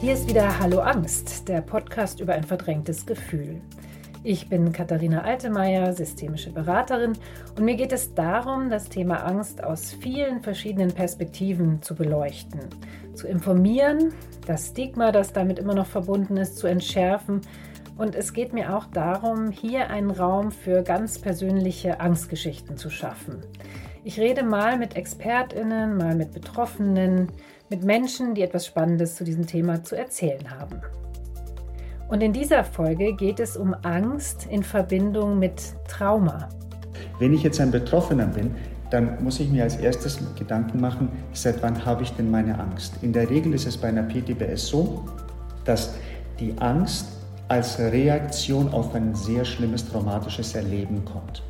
Hier ist wieder Hallo Angst, der Podcast über ein verdrängtes Gefühl. Ich bin Katharina Altemeyer, systemische Beraterin und mir geht es darum, das Thema Angst aus vielen verschiedenen Perspektiven zu beleuchten, zu informieren, das Stigma, das damit immer noch verbunden ist, zu entschärfen und es geht mir auch darum, hier einen Raum für ganz persönliche Angstgeschichten zu schaffen. Ich rede mal mit Expertinnen, mal mit Betroffenen, mit Menschen, die etwas Spannendes zu diesem Thema zu erzählen haben. Und in dieser Folge geht es um Angst in Verbindung mit Trauma. Wenn ich jetzt ein Betroffener bin, dann muss ich mir als erstes Gedanken machen, seit wann habe ich denn meine Angst? In der Regel ist es bei einer PTBS so, dass die Angst als Reaktion auf ein sehr schlimmes traumatisches Erleben kommt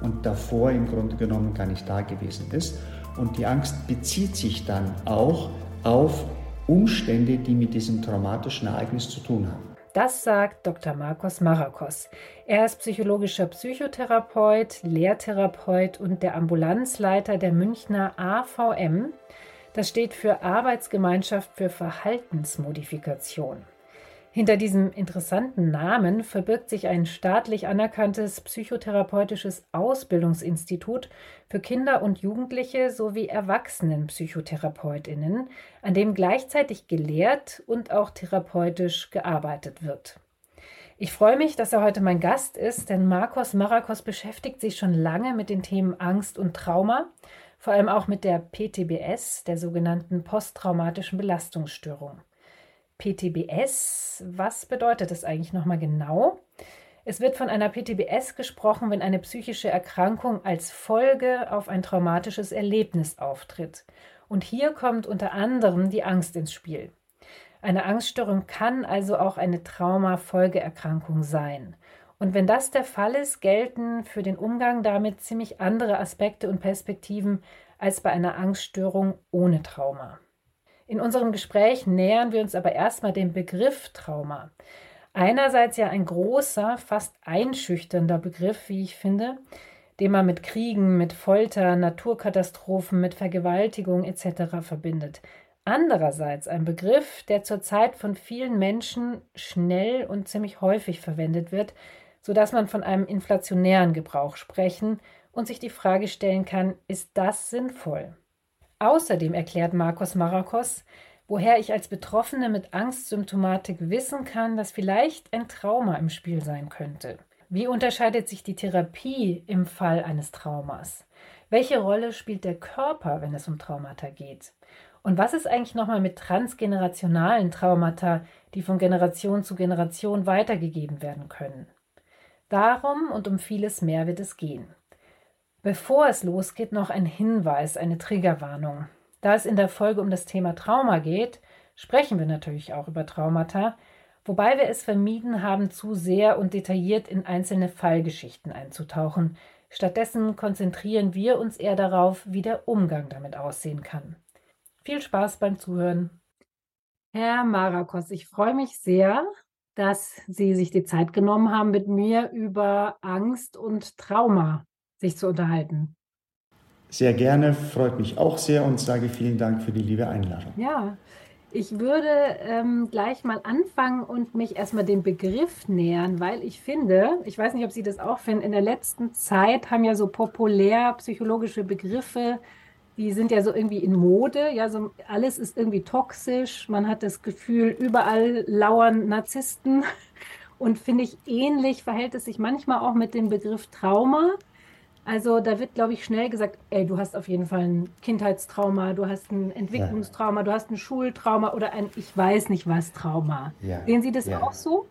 und davor im Grunde genommen gar nicht da gewesen ist. Und die Angst bezieht sich dann auch auf Umstände, die mit diesem traumatischen Ereignis zu tun haben. Das sagt Dr. Markus Marakos. Er ist psychologischer Psychotherapeut, Lehrtherapeut und der Ambulanzleiter der Münchner AVM. Das steht für Arbeitsgemeinschaft für Verhaltensmodifikation. Hinter diesem interessanten Namen verbirgt sich ein staatlich anerkanntes psychotherapeutisches Ausbildungsinstitut für Kinder und Jugendliche sowie Erwachsenenpsychotherapeutinnen, an dem gleichzeitig gelehrt und auch therapeutisch gearbeitet wird. Ich freue mich, dass er heute mein Gast ist, denn Marcos Marakos beschäftigt sich schon lange mit den Themen Angst und Trauma, vor allem auch mit der PTBS, der sogenannten posttraumatischen Belastungsstörung. PTBS. Was bedeutet das eigentlich nochmal genau? Es wird von einer PTBS gesprochen, wenn eine psychische Erkrankung als Folge auf ein traumatisches Erlebnis auftritt. Und hier kommt unter anderem die Angst ins Spiel. Eine Angststörung kann also auch eine Traumafolgeerkrankung sein. Und wenn das der Fall ist, gelten für den Umgang damit ziemlich andere Aspekte und Perspektiven als bei einer Angststörung ohne Trauma. In unserem Gespräch nähern wir uns aber erstmal dem Begriff Trauma. Einerseits ja ein großer, fast einschüchternder Begriff, wie ich finde, den man mit Kriegen, mit Folter, Naturkatastrophen, mit Vergewaltigung etc. verbindet. Andererseits ein Begriff, der zurzeit von vielen Menschen schnell und ziemlich häufig verwendet wird, sodass man von einem inflationären Gebrauch sprechen und sich die Frage stellen kann, ist das sinnvoll? Außerdem erklärt Markus Marakos, woher ich als Betroffene mit Angstsymptomatik wissen kann, dass vielleicht ein Trauma im Spiel sein könnte. Wie unterscheidet sich die Therapie im Fall eines Traumas? Welche Rolle spielt der Körper, wenn es um Traumata geht? Und was ist eigentlich nochmal mit transgenerationalen Traumata, die von Generation zu Generation weitergegeben werden können? Darum und um vieles mehr wird es gehen. Bevor es losgeht, noch ein Hinweis, eine Triggerwarnung. Da es in der Folge um das Thema Trauma geht, sprechen wir natürlich auch über Traumata, wobei wir es vermieden haben, zu sehr und detailliert in einzelne Fallgeschichten einzutauchen. Stattdessen konzentrieren wir uns eher darauf, wie der Umgang damit aussehen kann. Viel Spaß beim Zuhören. Herr Marakos, ich freue mich sehr, dass Sie sich die Zeit genommen haben, mit mir über Angst und Trauma sich zu unterhalten. Sehr gerne, freut mich auch sehr und sage vielen Dank für die liebe Einladung. Ja, ich würde ähm, gleich mal anfangen und mich erstmal dem Begriff nähern, weil ich finde, ich weiß nicht, ob Sie das auch finden, in der letzten Zeit haben ja so populär psychologische Begriffe, die sind ja so irgendwie in Mode, ja, so alles ist irgendwie toxisch, man hat das Gefühl, überall lauern Narzissten und finde ich ähnlich verhält es sich manchmal auch mit dem Begriff Trauma. Also da wird, glaube ich, schnell gesagt, ey, du hast auf jeden Fall ein Kindheitstrauma, du hast ein Entwicklungstrauma, ja. du hast ein Schultrauma oder ein ich weiß nicht was Trauma. Ja. Sehen Sie das ja. auch so?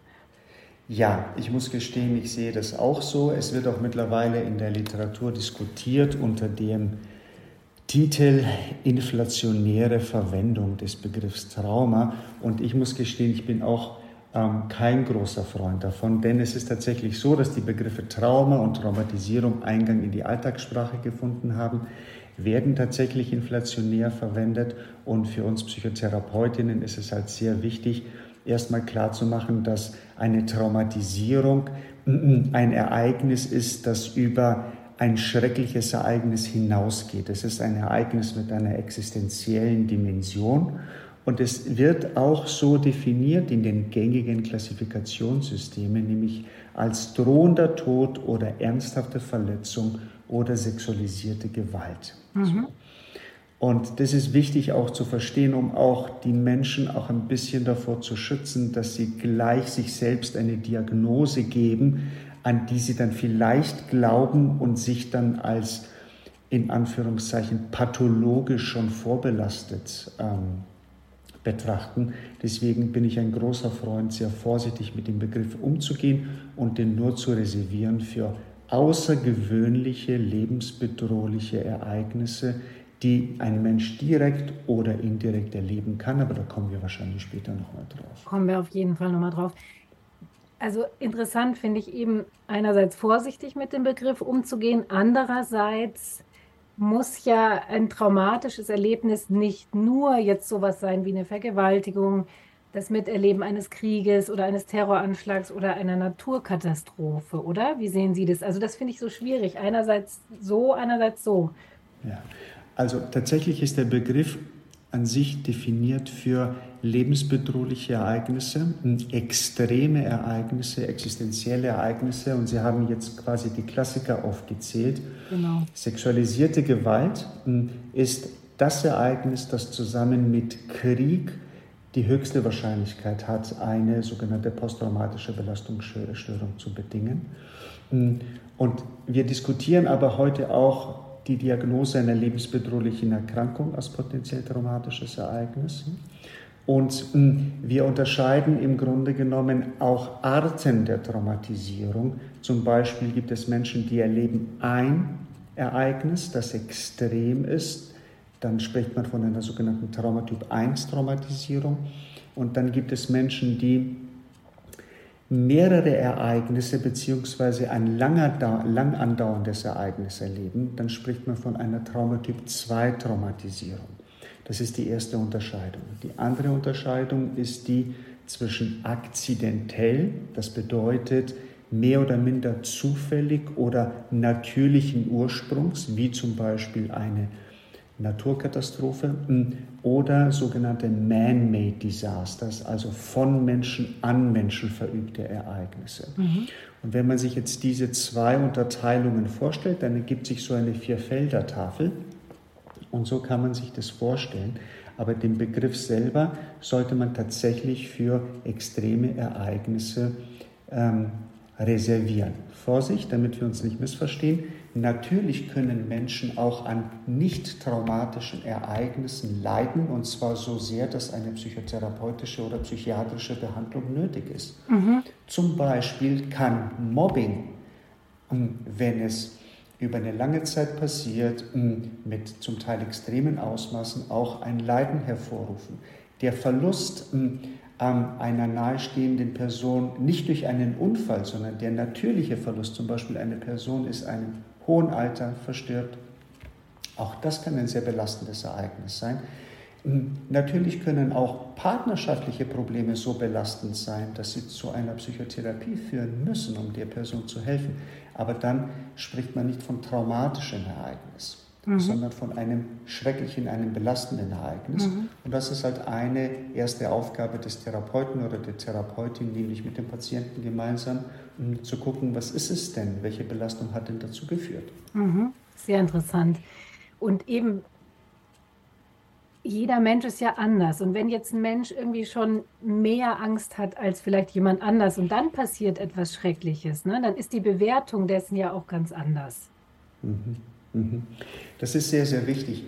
Ja, ich muss gestehen, ich sehe das auch so. Es wird auch mittlerweile in der Literatur diskutiert unter dem Titel inflationäre Verwendung des Begriffs Trauma. Und ich muss gestehen, ich bin auch ähm, kein großer Freund davon, denn es ist tatsächlich so, dass die Begriffe Trauma und Traumatisierung Eingang in die Alltagssprache gefunden haben, werden tatsächlich inflationär verwendet und für uns Psychotherapeutinnen ist es halt sehr wichtig, erstmal klarzumachen, dass eine Traumatisierung ein Ereignis ist, das über ein schreckliches Ereignis hinausgeht. Es ist ein Ereignis mit einer existenziellen Dimension Und es wird auch so definiert in den gängigen Klassifikationssystemen, nämlich als drohender Tod oder ernsthafte Verletzung oder sexualisierte Gewalt. Mhm. Und das ist wichtig auch zu verstehen, um auch die Menschen auch ein bisschen davor zu schützen, dass sie gleich sich selbst eine Diagnose geben, an die sie dann vielleicht glauben und sich dann als in Anführungszeichen pathologisch schon vorbelastet ähm, betrachten. Deswegen bin ich ein großer Freund, sehr vorsichtig mit dem Begriff umzugehen und den nur zu reservieren für außergewöhnliche, lebensbedrohliche Ereignisse, die ein Mensch direkt oder indirekt erleben kann. Aber da kommen wir wahrscheinlich später nochmal drauf. Kommen wir auf jeden Fall nochmal drauf. Also interessant finde ich eben einerseits vorsichtig mit dem Begriff umzugehen, andererseits muss ja ein traumatisches Erlebnis nicht nur jetzt sowas sein wie eine Vergewaltigung, das Miterleben eines Krieges oder eines Terroranschlags oder einer Naturkatastrophe, oder? Wie sehen Sie das? Also das finde ich so schwierig. Einerseits so, einerseits so. Ja, also tatsächlich ist der Begriff an sich definiert für lebensbedrohliche Ereignisse, extreme Ereignisse, existenzielle Ereignisse. Und Sie haben jetzt quasi die Klassiker aufgezählt. Genau. Sexualisierte Gewalt hm, ist das Ereignis, das zusammen mit Krieg die höchste Wahrscheinlichkeit hat, eine sogenannte posttraumatische Belastungsstörung zu bedingen. Hm, und wir diskutieren aber heute auch die Diagnose einer lebensbedrohlichen Erkrankung als potenziell traumatisches Ereignis. Und hm, wir unterscheiden im Grunde genommen auch Arten der Traumatisierung. Zum Beispiel gibt es Menschen, die erleben ein Ereignis, das extrem ist. Dann spricht man von einer sogenannten Traumatyp 1 Traumatisierung. Und dann gibt es Menschen, die mehrere Ereignisse bzw. ein langer, lang andauerndes Ereignis erleben, dann spricht man von einer Traumatyp 2 Traumatisierung. Das ist die erste Unterscheidung. Die andere Unterscheidung ist die zwischen akzidentell, das bedeutet mehr oder minder zufällig oder natürlichen Ursprungs, wie zum Beispiel eine Naturkatastrophe hm, oder sogenannte Man-Made Disasters, also von Menschen an Menschen verübte Ereignisse. Mhm. Und wenn man sich jetzt diese zwei Unterteilungen vorstellt, dann ergibt sich so eine Vierfelder-Tafel. Und so kann man sich das vorstellen. Aber den Begriff selber sollte man tatsächlich für extreme Ereignisse ähm, reservieren. Vorsicht, damit wir uns nicht missverstehen. Natürlich können Menschen auch an nicht traumatischen Ereignissen leiden, und zwar so sehr, dass eine psychotherapeutische oder psychiatrische Behandlung nötig ist. Mhm. Zum Beispiel kann Mobbing, ähm, wenn es über eine lange Zeit passiert, ähm, mit zum Teil extremen Ausmaßen auch ein Leiden hervorrufen. Der Verlust ähm, einer nahestehenden Person nicht durch einen Unfall, sondern der natürliche Verlust, zum Beispiel eine Person ist einem hohen Alter verstirbt. Auch das kann ein sehr belastendes Ereignis sein. Natürlich können auch partnerschaftliche Probleme so belastend sein, dass sie zu einer Psychotherapie führen müssen, um der Person zu helfen. Aber dann spricht man nicht von traumatischem Ereignis, mhm. sondern von einem schrecklichen, einem belastenden Ereignis. Mhm. Und das ist halt eine erste Aufgabe des Therapeuten oder der Therapeutin, nämlich mit dem Patienten gemeinsam um zu gucken, was ist es denn, welche Belastung hat denn dazu geführt. Mhm. Sehr interessant. Und eben, jeder Mensch ist ja anders. Und wenn jetzt ein Mensch irgendwie schon mehr Angst hat als vielleicht jemand anders und dann passiert etwas Schreckliches, ne, dann ist die Bewertung dessen ja auch ganz anders. Mhm. Mhm. Das ist sehr, sehr wichtig.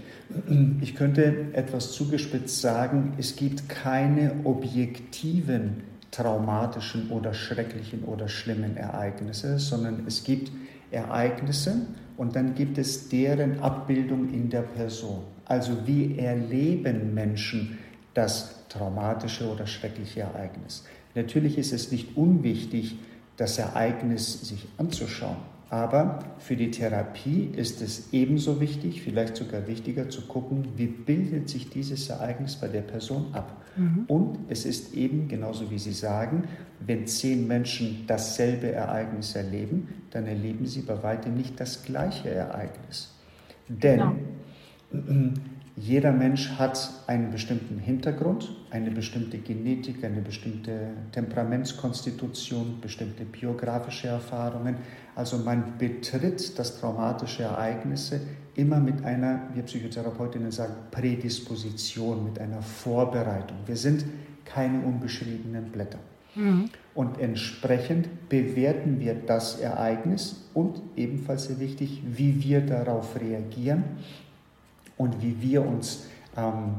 Ich könnte etwas zugespitzt sagen, es gibt keine objektiven traumatischen oder schrecklichen oder schlimmen Ereignisse, sondern es gibt Ereignisse und dann gibt es deren Abbildung in der Person. Also wie erleben Menschen das traumatische oder schreckliche Ereignis. Natürlich ist es nicht unwichtig, das Ereignis sich anzuschauen. Aber für die Therapie ist es ebenso wichtig, vielleicht sogar wichtiger zu gucken, wie bildet sich dieses Ereignis bei der Person ab. Mhm. Und es ist eben, genauso wie Sie sagen, wenn zehn Menschen dasselbe Ereignis erleben, dann erleben sie bei weitem nicht das gleiche Ereignis. Denn genau. jeder Mensch hat einen bestimmten Hintergrund, eine bestimmte Genetik, eine bestimmte Temperamentskonstitution, bestimmte biografische Erfahrungen. Also man betritt das traumatische Ereignisse immer mit einer, wir Psychotherapeutinnen sagen, Prädisposition, mit einer Vorbereitung. Wir sind keine unbeschriebenen Blätter. Mhm. Und entsprechend bewerten wir das Ereignis und ebenfalls sehr wichtig, wie wir darauf reagieren und wie wir uns ähm,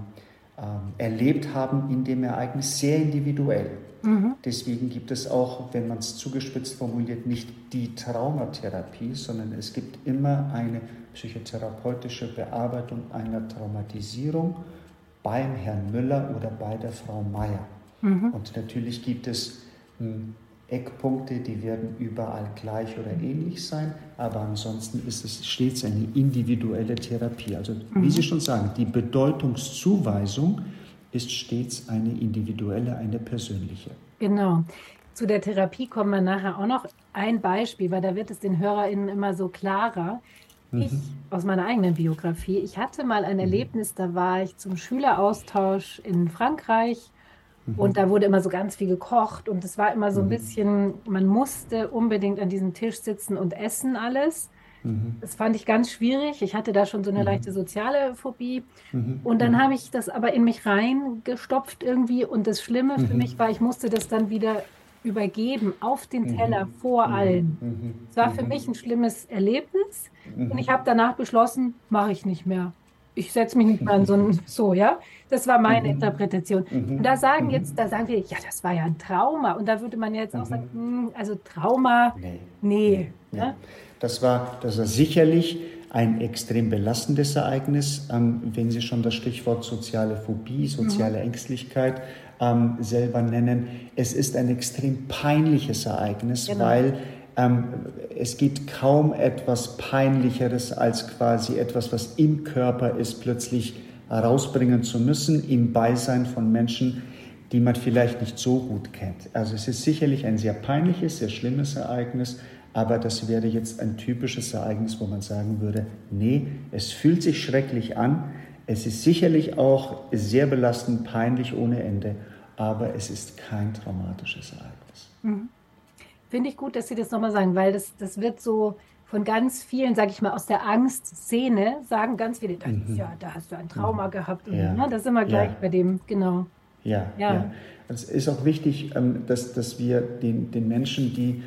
ähm, erlebt haben in dem Ereignis, sehr individuell. Mhm. Deswegen gibt es auch, wenn man es zugespitzt formuliert, nicht die Traumatherapie, sondern es gibt immer eine psychotherapeutische Bearbeitung einer Traumatisierung beim Herrn Müller oder bei der Frau Meier. Mhm. Und natürlich gibt es hm, Eckpunkte, die werden überall gleich oder ähnlich sein, aber ansonsten ist es stets eine individuelle Therapie. Also wie Sie mhm. schon sagen, die Bedeutungszuweisung ist stets eine individuelle, eine persönliche. Genau. Zu der Therapie kommen wir nachher auch noch. Ein Beispiel, weil da wird es den HörerInnen immer so klarer. Ich mhm. aus meiner eigenen Biografie, ich hatte mal ein mhm. Erlebnis, da war ich zum Schüleraustausch in Frankreich und mhm. da wurde immer so ganz viel gekocht und es war immer so ein mhm. bisschen, man musste unbedingt an diesem Tisch sitzen und essen alles. Mhm. Das fand ich ganz schwierig. Ich hatte da schon so eine leichte soziale Phobie. Und dann habe ich das aber in mich reingestopft irgendwie. Und das Schlimme für mich war, ich musste das dann wieder übergeben auf den Teller vor allen. Es war für mich ein schlimmes Erlebnis. Und ich habe danach beschlossen, mache ich nicht mehr ich setze mich nicht mal an so ein, so, ja. Das war meine mhm. Interpretation. Mhm. Und da sagen mhm. jetzt, da sagen wir, ja, das war ja ein Trauma. Und da würde man jetzt auch sagen, mh, hm, also Trauma, nee. nee, nee. Ja? Das, war, das war sicherlich ein extrem belastendes Ereignis, ähm, wenn Sie schon das Stichwort soziale Phobie, soziale mhm. Ängstlichkeit ähm, selber nennen. Es ist ein extrem peinliches Ereignis, genau. weil ähm, es gibt kaum etwas Peinlicheres als quasi etwas, was im Körper ist, plötzlich herausbringen zu müssen im Beisein von Menschen, die man vielleicht nicht so gut kennt. Also es ist sicherlich ein sehr peinliches, sehr schlimmes Ereignis, aber das wäre jetzt ein typisches Ereignis, wo man sagen würde, nee, es fühlt sich schrecklich an, es ist sicherlich auch sehr belastend, peinlich ohne Ende, aber es ist kein traumatisches Ereignis. Mhm. Finde ich gut, dass Sie das nochmal sagen, weil das, das wird so von ganz vielen, sage ich mal, aus der Angstszene sagen ganz viele, mhm. ja, da hast du ein Trauma mhm. gehabt. Und, ja. ne, das ist immer gleich ja. bei dem, genau. Ja, ja. ja. Es ist auch wichtig, ähm, dass, dass wir den, den Menschen, die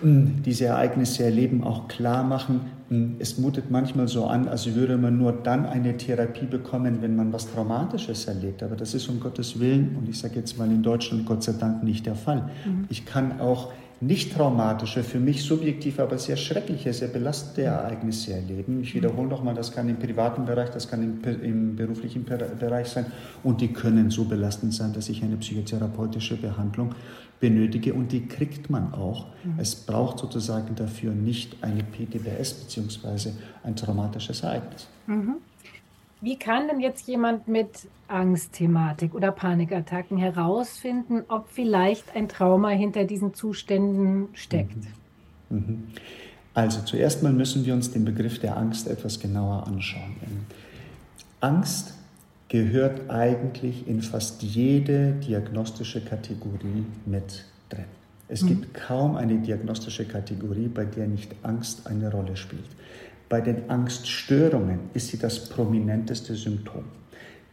hm, diese Ereignisse erleben, auch klar machen, hm, es mutet manchmal so an, als würde man nur dann eine Therapie bekommen, wenn man was Traumatisches erlebt. Aber das ist um Gottes Willen, und ich sage jetzt mal in Deutschland Gott sei Dank nicht der Fall. Mhm. Ich kann auch nicht traumatische, für mich subjektiv, aber sehr schreckliche, sehr belastende Ereignisse erleben. Ich wiederhole nochmal, das kann im privaten Bereich, das kann im, im, beruflichen Bereich sein und die können so belastend sein, dass ich eine psychotherapeutische Behandlung benötige und die kriegt man auch. Mhm. Es braucht sozusagen dafür nicht eine PTBS bzw. ein traumatisches Ereignis. Mhm. Wie kann denn jetzt jemand mit Angstthematik oder Panikattacken herausfinden, ob vielleicht ein Trauma hinter diesen Zuständen steckt? Mhm. Mhm. Also zuerst mal müssen wir uns den Begriff der Angst etwas genauer anschauen. Angst gehört eigentlich in fast jede diagnostische Kategorie mit drin. Es mhm. gibt kaum eine diagnostische Kategorie, bei der nicht Angst eine Rolle spielt. Bei den Angststörungen ist sie das prominenteste Symptom.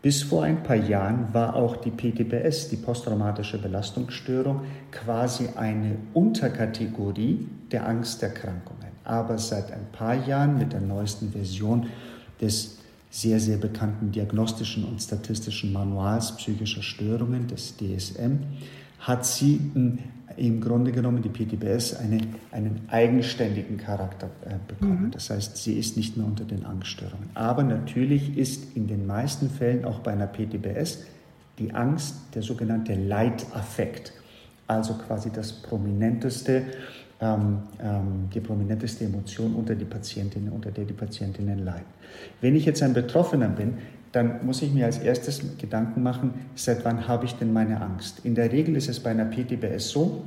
Bis vor ein paar Jahren war auch die PTBS, die posttraumatische Belastungsstörung, quasi eine Unterkategorie der Angsterkrankungen. Aber seit ein paar Jahren mit der neuesten Version des sehr, sehr bekannten diagnostischen und statistischen Manuals psychischer Störungen, des DSM, hat sie im Grunde genommen die PTBS eine, einen eigenständigen Charakter äh, bekommen. Mhm. Das heißt, sie ist nicht mehr unter den Angststörungen. Aber natürlich ist in den meisten Fällen auch bei einer PTBS die Angst der sogenannte Leitaffekt, also quasi das prominenteste, ähm, ähm, die prominenteste Emotion unter die Patientinnen, unter der die Patientinnen leiden. Wenn ich jetzt ein Betroffener bin, dann muss ich mir als erstes Gedanken machen, seit wann habe ich denn meine Angst? In der Regel ist es bei einer PTBS so,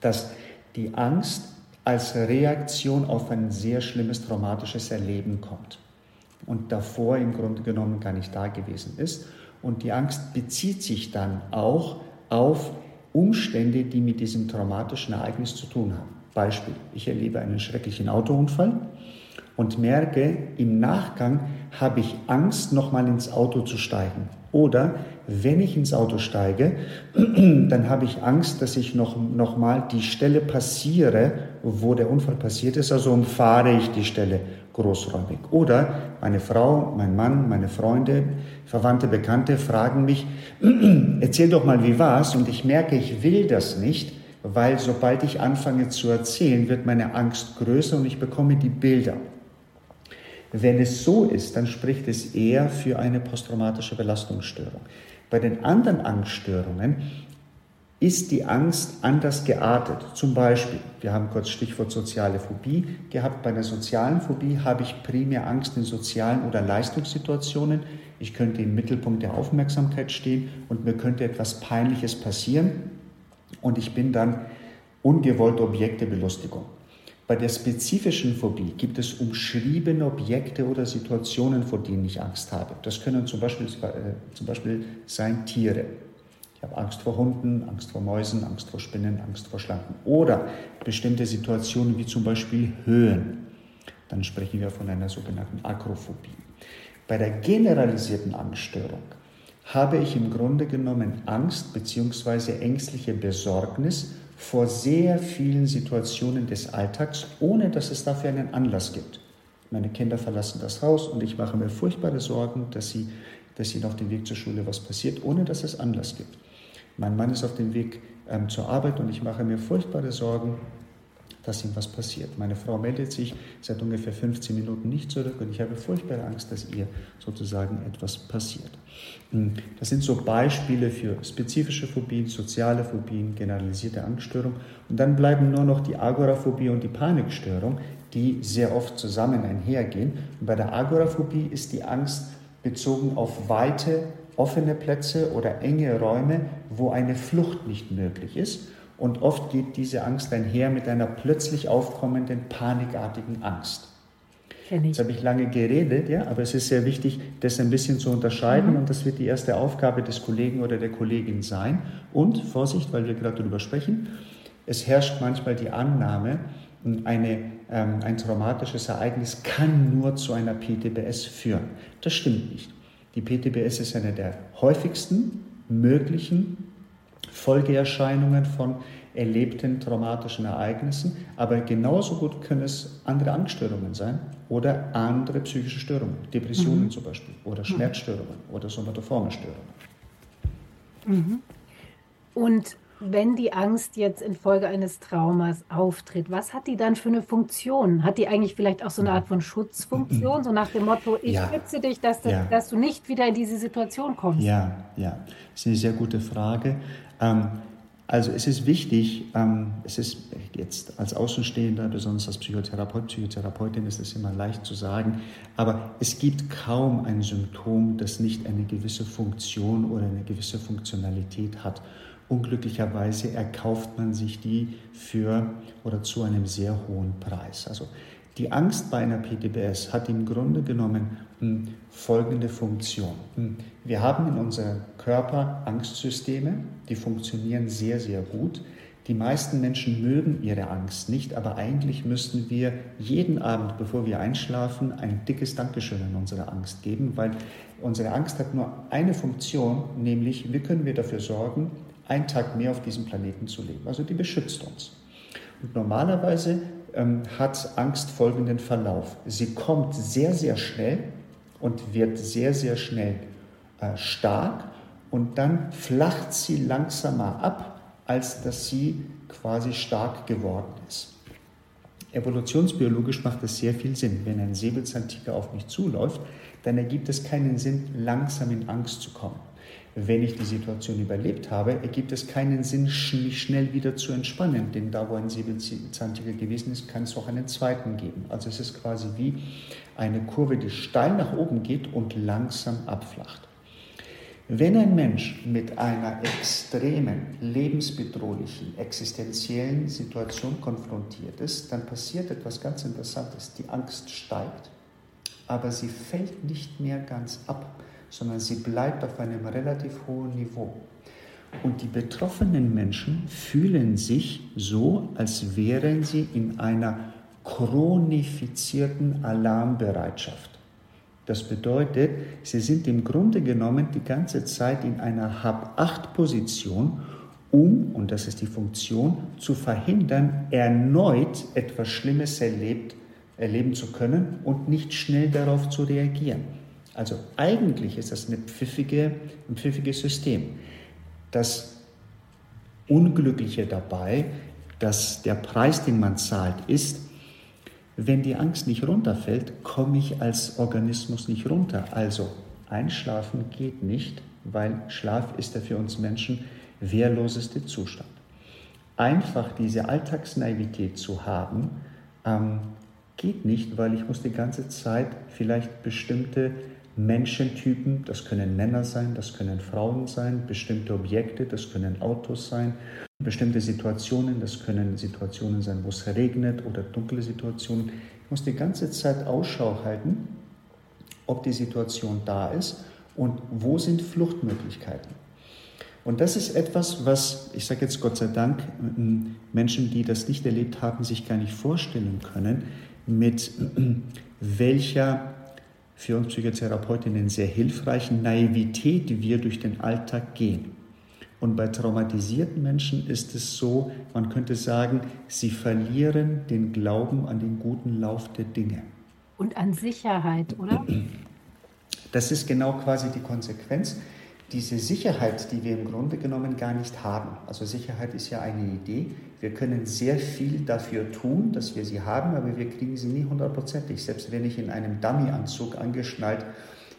dass die Angst als Reaktion auf ein sehr schlimmes traumatisches Erleben kommt. und davor im Grunde genommen gar nicht da gewesen ist. Und die Angst bezieht sich dann auch auf Umstände, die mit diesem traumatischen Ereignis zu tun haben. Beispiel, ich erlebe einen schrecklichen Autounfall und merke, im Nachgang habe ich Angst, nochmal ins Auto zu steigen. Oder wenn ich ins Auto steige, dann habe ich Angst, dass ich noch, noch die Stelle passiere, wo der Unfall passiert ist, also umfahre ich die Stelle großräumig. Oder meine Frau, mein Mann, meine Freunde, Verwandte, Bekannte fragen mich, erzähl doch mal, wie war's? Und ich merke, ich will das nicht, weil sobald ich anfange zu erzählen, wird meine Angst größer und ich bekomme die Bilder. Wenn es so ist, dann spricht es eher für eine posttraumatische Belastungsstörung. Bei den anderen Angststörungen ist die Angst anders geartet. Zum Beispiel, wir haben kurz Stichwort soziale Phobie gehabt. Bei einer sozialen Phobie habe ich primär Angst in sozialen oder Leistungssituationen. Ich könnte im Mittelpunkt der Aufmerksamkeit stehen und mir könnte etwas Peinliches passieren und ich bin dann ungewollt Objekt der Belustigung. Bei der spezifischen Phobie gibt es umschriebene Objekte oder Situationen, vor denen ich Angst habe. Das können zum Beispiel, äh, zum Beispiel sein Tiere. Ich habe Angst vor Hunden, Angst vor Mäusen, Angst vor Spinnen, Angst vor Schlangen. Oder bestimmte Situationen wie zum Beispiel Höhen. Dann sprechen wir von einer sogenannten Akrophobie. Bei der generalisierten Angststörung habe ich im Grunde genommen Angst bzw. ängstliche Besorgnis vor sehr vielen Situationen des Alltags, ohne dass es dafür einen Anlass gibt. Meine Kinder verlassen das Haus und ich mache mir furchtbare Sorgen, dass, sie, dass ihnen auf dem Weg zur Schule was passiert, ohne dass es Anlass gibt. Mein Mann ist auf dem Weg ähm, zur Arbeit und ich mache mir furchtbare Sorgen, dass ihm was passiert. Meine Frau meldet sich seit ungefähr 15 Minuten nicht zurück und ich habe furchtbare Angst, dass ihr sozusagen etwas passiert. Hm, das sind so Beispiele für spezifische Phobien, soziale Phobien, generalisierte Angststörung. Und dann bleiben nur noch die Agoraphobie und die Panikstörung, die sehr oft zusammen einhergehen. Und bei der Agoraphobie ist die Angst bezogen auf weite, offene Plätze oder enge Räume, wo eine Flucht nicht möglich ist. Und oft geht diese Angst einher mit einer plötzlich aufkommenden panikartigen Angst. Jetzt habe ich lange geredet, ja, aber es ist sehr wichtig, das ein bisschen zu unterscheiden mhm. und das wird die erste Aufgabe des Kollegen oder der Kollegin sein. Und Vorsicht, weil wir gerade darüber sprechen, es herrscht manchmal die Annahme, eine, ähm, ein traumatisches Ereignis kann nur zu einer PTBS führen. Das stimmt nicht. Die PTBS ist eine der häufigsten möglichen Folgeerscheinungen von erlebten traumatischen Ereignissen, aber genauso gut können es andere Angststörungen sein oder andere psychische Störungen, Depressionen mhm. zum Beispiel oder mhm. Schmerzstörungen oder somatoforme Störungen. Mhm. Und wenn die Angst jetzt infolge eines Traumas auftritt, was hat die dann für eine Funktion? Hat die eigentlich vielleicht auch so eine Art von Schutzfunktion, so nach dem Motto, ich ja. schütze dich, dass, du, ja. dass du nicht wieder in diese Situation kommst? Ja, ja, das ist eine sehr gute Frage. Ähm, also es ist wichtig, ähm, es ist jetzt als Außenstehender, besonders als Psychotherapeut, Psychotherapeutin ist es immer leicht zu sagen, aber es gibt kaum ein Symptom, das nicht eine gewisse Funktion oder eine gewisse Funktionalität hat. Unglücklicherweise erkauft man sich die für oder zu einem sehr hohen Preis. Also die Angst bei einer PTBS hat im Grunde genommen hm, folgende Funktion. Hm, wir haben in unserem Körper Angstsysteme, die funktionieren sehr, sehr gut. Die meisten Menschen mögen ihre Angst nicht, aber eigentlich müssten wir jeden Abend, bevor wir einschlafen, ein dickes Dankeschön an unsere Angst geben, weil unsere Angst hat nur eine Funktion, nämlich wie können wir dafür sorgen, einen Tag mehr auf diesem Planeten zu leben. Also die beschützt uns. Und normalerweise ähm, hat Angst folgenden Verlauf. Sie kommt sehr, sehr schnell und wird sehr, sehr schnell äh, stark und dann flacht sie langsamer ab, als dass sie quasi stark geworden ist. Evolutionsbiologisch macht es sehr viel Sinn. Wenn ein Säbelzahntiger auf mich zuläuft, dann ergibt es keinen Sinn, langsam in Angst zu kommen wenn ich die Situation überlebt habe, ergibt es keinen Sinn, mich schnell wieder zu entspannen. Denn da, wo ein Säbelzahntiger gewesen ist, kann es auch einen zweiten geben. Also es ist quasi wie eine Kurve, die steil nach oben geht und langsam abflacht. Wenn ein Mensch mit einer extremen, lebensbedrohlichen, existenziellen Situation konfrontiert ist, dann passiert etwas ganz Interessantes. Die Angst steigt aber sie fällt nicht mehr ganz ab, sondern sie bleibt auf einem relativ hohen Niveau. Und die betroffenen Menschen fühlen sich so, als wären sie in einer chronifizierten Alarmbereitschaft. Das bedeutet, sie sind im Grunde genommen die ganze Zeit in einer Hab-Acht-Position, um, und das ist die Funktion, zu verhindern, erneut etwas Schlimmes erlebt, erleben zu können und nicht schnell darauf zu reagieren. Also eigentlich ist das eine pfiffige, ein pfiffiges System. Das Unglückliche dabei, dass der Preis, den man zahlt, ist, wenn die Angst nicht runterfällt, komme ich als Organismus nicht runter. Also einschlafen geht nicht, weil Schlaf ist ja für uns Menschen wehrloseste Zustand. Einfach diese Alltagsnaivität zu haben, ähm, geht nicht, weil ich muss die ganze Zeit vielleicht bestimmte Menschentypen, das können Männer sein, das können Frauen sein, bestimmte Objekte, das können Autos sein, bestimmte Situationen, das können Situationen sein, wo es regnet oder dunkle Situationen. Ich muss die ganze Zeit Ausschau halten, ob die Situation da ist und wo sind Fluchtmöglichkeiten. Und das ist etwas, was, ich sage jetzt Gott sei Dank, Menschen, die das nicht erlebt haben, sich gar nicht vorstellen können, mit welcher für uns Psychotherapeutinnen sehr hilfreichen Naivität, die wir durch den Alltag gehen. Und bei traumatisierten Menschen ist es so, man könnte sagen, sie verlieren den Glauben an den guten Lauf der Dinge. Und an Sicherheit, oder? Das ist genau quasi die Konsequenz. Diese Sicherheit, die wir im Grunde genommen gar nicht haben. Also Sicherheit ist ja eine Idee. Wir können sehr viel dafür tun, dass wir sie haben, aber wir kriegen sie nie hundertprozentig. Selbst wenn ich in einem Dummyanzug angeschnallt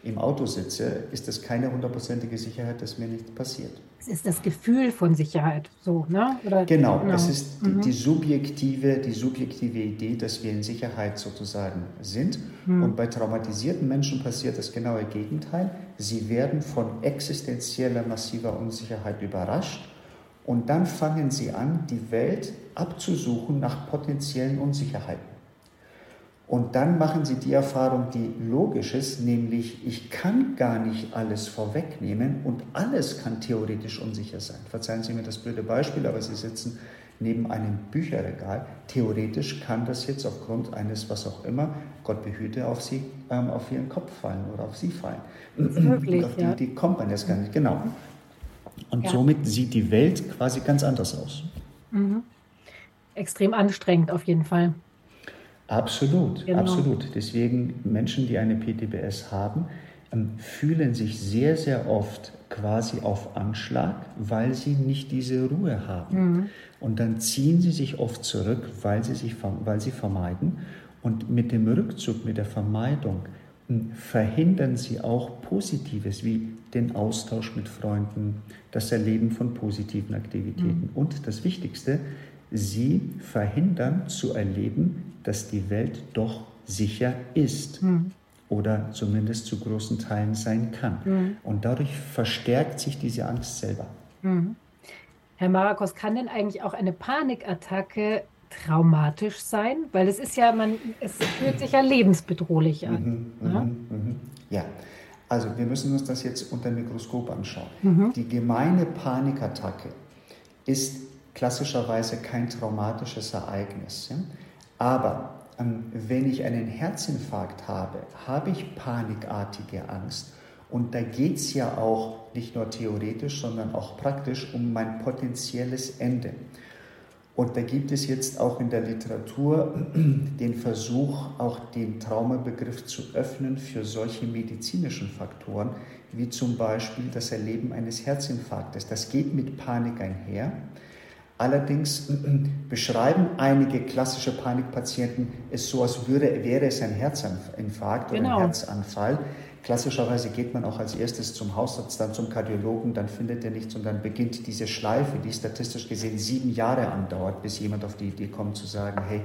im Auto sitze, ist das keine hundertprozentige Sicherheit, dass mir nichts passiert. Es ist das Gefühl von Sicherheit, so, ne? Oder, genau, genau, es ist die, mhm. die, subjektive, die subjektive Idee, dass wir in Sicherheit sozusagen sind. Mhm. Und bei traumatisierten Menschen passiert das genaue Gegenteil. Sie werden von existenzieller, massiver Unsicherheit überrascht und dann fangen sie an, die Welt abzusuchen nach potenziellen Unsicherheiten. Und dann machen sie die Erfahrung, die logisch ist, nämlich ich kann gar nicht alles vorwegnehmen und alles kann theoretisch unsicher sein. Verzeihen Sie mir das blöde Beispiel, aber Sie sitzen neben einem Bücherregal. Theoretisch kann das jetzt aufgrund eines was auch immer, Gott behüte, auf Sie, ähm, auf Ihren Kopf fallen oder auf Sie fallen. Wirklich, auf die, ja. die kommt man jetzt gar nicht. Genau. Und ja. somit sieht die Welt quasi ganz anders aus. Mhm. Extrem anstrengend auf jeden Fall. Absolut, genau. absolut. Deswegen Menschen, die eine PTBS haben, ähm, fühlen sich sehr, sehr oft quasi auf Anschlag, weil sie nicht diese Ruhe haben. Mhm. Und dann ziehen sie sich oft zurück, weil sie, sich, weil sie vermeiden. Und mit dem Rückzug, mit der Vermeidung hm, verhindern sie auch Positives wie den Austausch mit Freunden, das Erleben von positiven Aktivitäten. Mhm. Und das Wichtigste, sie verhindern zu erleben, dass die Welt doch sicher ist. Mhm. Oder zumindest zu großen Teilen sein kann. Mhm. Und dadurch verstärkt sich diese Angst selber. Mhm. Herr Marakos, kann denn eigentlich auch eine Panikattacke traumatisch sein? Weil es ist ja, man, es fühlt sich ja lebensbedrohlich an. Mhm, ja? Mhm, mhm. ja? Also wir müssen uns das jetzt unter dem Mikroskop anschauen. Mhm. Die gemeine Panikattacke ist klassischerweise kein traumatisches Ereignis. Ja? Aber ähm, wenn ich einen Herzinfarkt habe, habe ich panikartige Angst. Und da geht es ja auch nicht nur theoretisch, sondern auch praktisch um mein potenzielles Ende. Und da gibt es jetzt auch in der Literatur den Versuch, auch den Traumabegriff zu öffnen für solche medizinischen Faktoren, wie zum Beispiel das Erleben eines Herzinfarktes. Das geht mit Panik einher. Allerdings beschreiben einige klassische Panikpatienten es so, als würde, wäre es ein Herzinfarkt oder genau. ein Herzanfall. Klassischerweise geht man auch als erstes zum Hausarzt, dann zum Kardiologen, dann findet er nichts und dann beginnt diese Schleife, die statistisch gesehen sieben Jahre andauert, bis jemand auf die Idee kommt zu sagen, hey,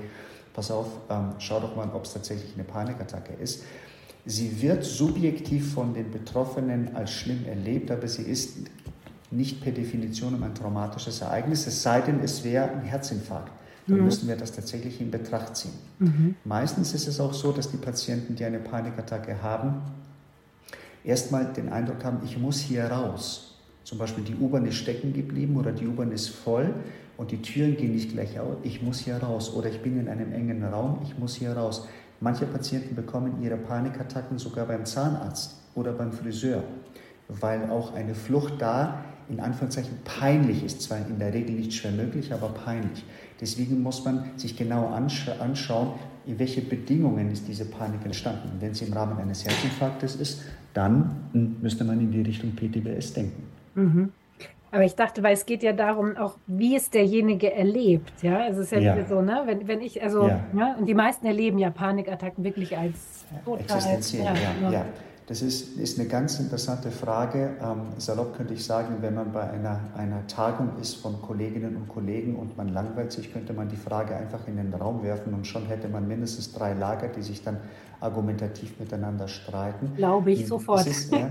pass auf, ähm, schau doch mal, ob es tatsächlich eine Panikattacke ist. Sie wird subjektiv von den Betroffenen als schlimm erlebt, aber sie ist nicht per Definition ein traumatisches Ereignis, es sei denn, es wäre ein Herzinfarkt. dann mhm. müssen wir das tatsächlich in Betracht ziehen. Mhm. Meistens ist es auch so, dass die Patienten, die eine Panikattacke haben, erstmal den Eindruck haben, ich muss hier raus. Zum Beispiel die U-Bahn ist stecken geblieben oder die U-Bahn ist voll und die Türen gehen nicht gleich auf, ich muss hier raus oder ich bin in einem engen Raum, ich muss hier raus. Manche Patienten bekommen ihre Panikattacken sogar beim Zahnarzt oder beim Friseur, weil auch eine Flucht da in Anführungszeichen peinlich ist. Zwar in der Regel nicht schwer möglich, aber peinlich. Deswegen muss man sich genau anscha anschauen, in welche Bedingungen ist diese Panik entstanden. Wenn sie im Rahmen eines Herzinfarktes ist, dann müsste man in die Richtung PTBS denken. Mhm. Aber ich dachte, weil es geht ja darum, auch wie es derjenige erlebt. Ja, es ist ja, ja. so, ne? Wenn, wenn ich, also, ja. ja. und die meisten erleben ja Panikattacken wirklich als total. Existenziell, ja, ja. ja. Das ist, ist eine ganz interessante Frage. Ähm, salopp könnte ich sagen, wenn man bei einer, einer Tagung ist von Kolleginnen und Kollegen und man langweilt sich, könnte man die Frage einfach in den Raum werfen und schon hätte man mindestens drei Lager, die sich dann argumentativ miteinander streiten. Glaube ich sofort. Es ist, ja,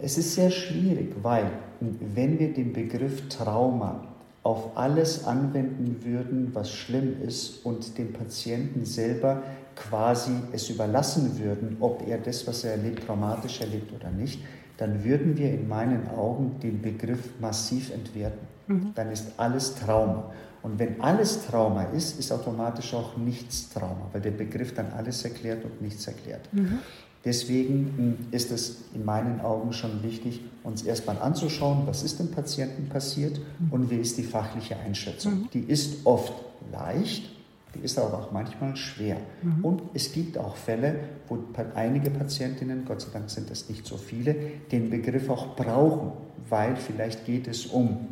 es ist sehr schwierig, weil wenn wir den Begriff Trauma auf alles anwenden würden, was schlimm ist und dem Patienten selber quasi es überlassen würden, ob er das, was er erlebt, traumatisch erlebt oder nicht, dann würden wir in meinen Augen den Begriff massiv entwerten. Mhm. Dann ist alles Trauma. Und wenn alles Trauma ist, ist automatisch auch nichts Trauma, weil der Begriff dann alles erklärt und nichts erklärt. Mhm. Deswegen hm, ist es in meinen Augen schon wichtig, uns erstmal anzuschauen, was ist dem Patienten passiert mhm. und wie ist die fachliche Einschätzung. Mhm. Die ist oft leicht, die ist aber auch manchmal schwer. Mhm. Und es gibt auch Fälle, wo einige Patientinnen, Gott sei Dank sind das nicht so viele, den Begriff auch brauchen, weil vielleicht geht es um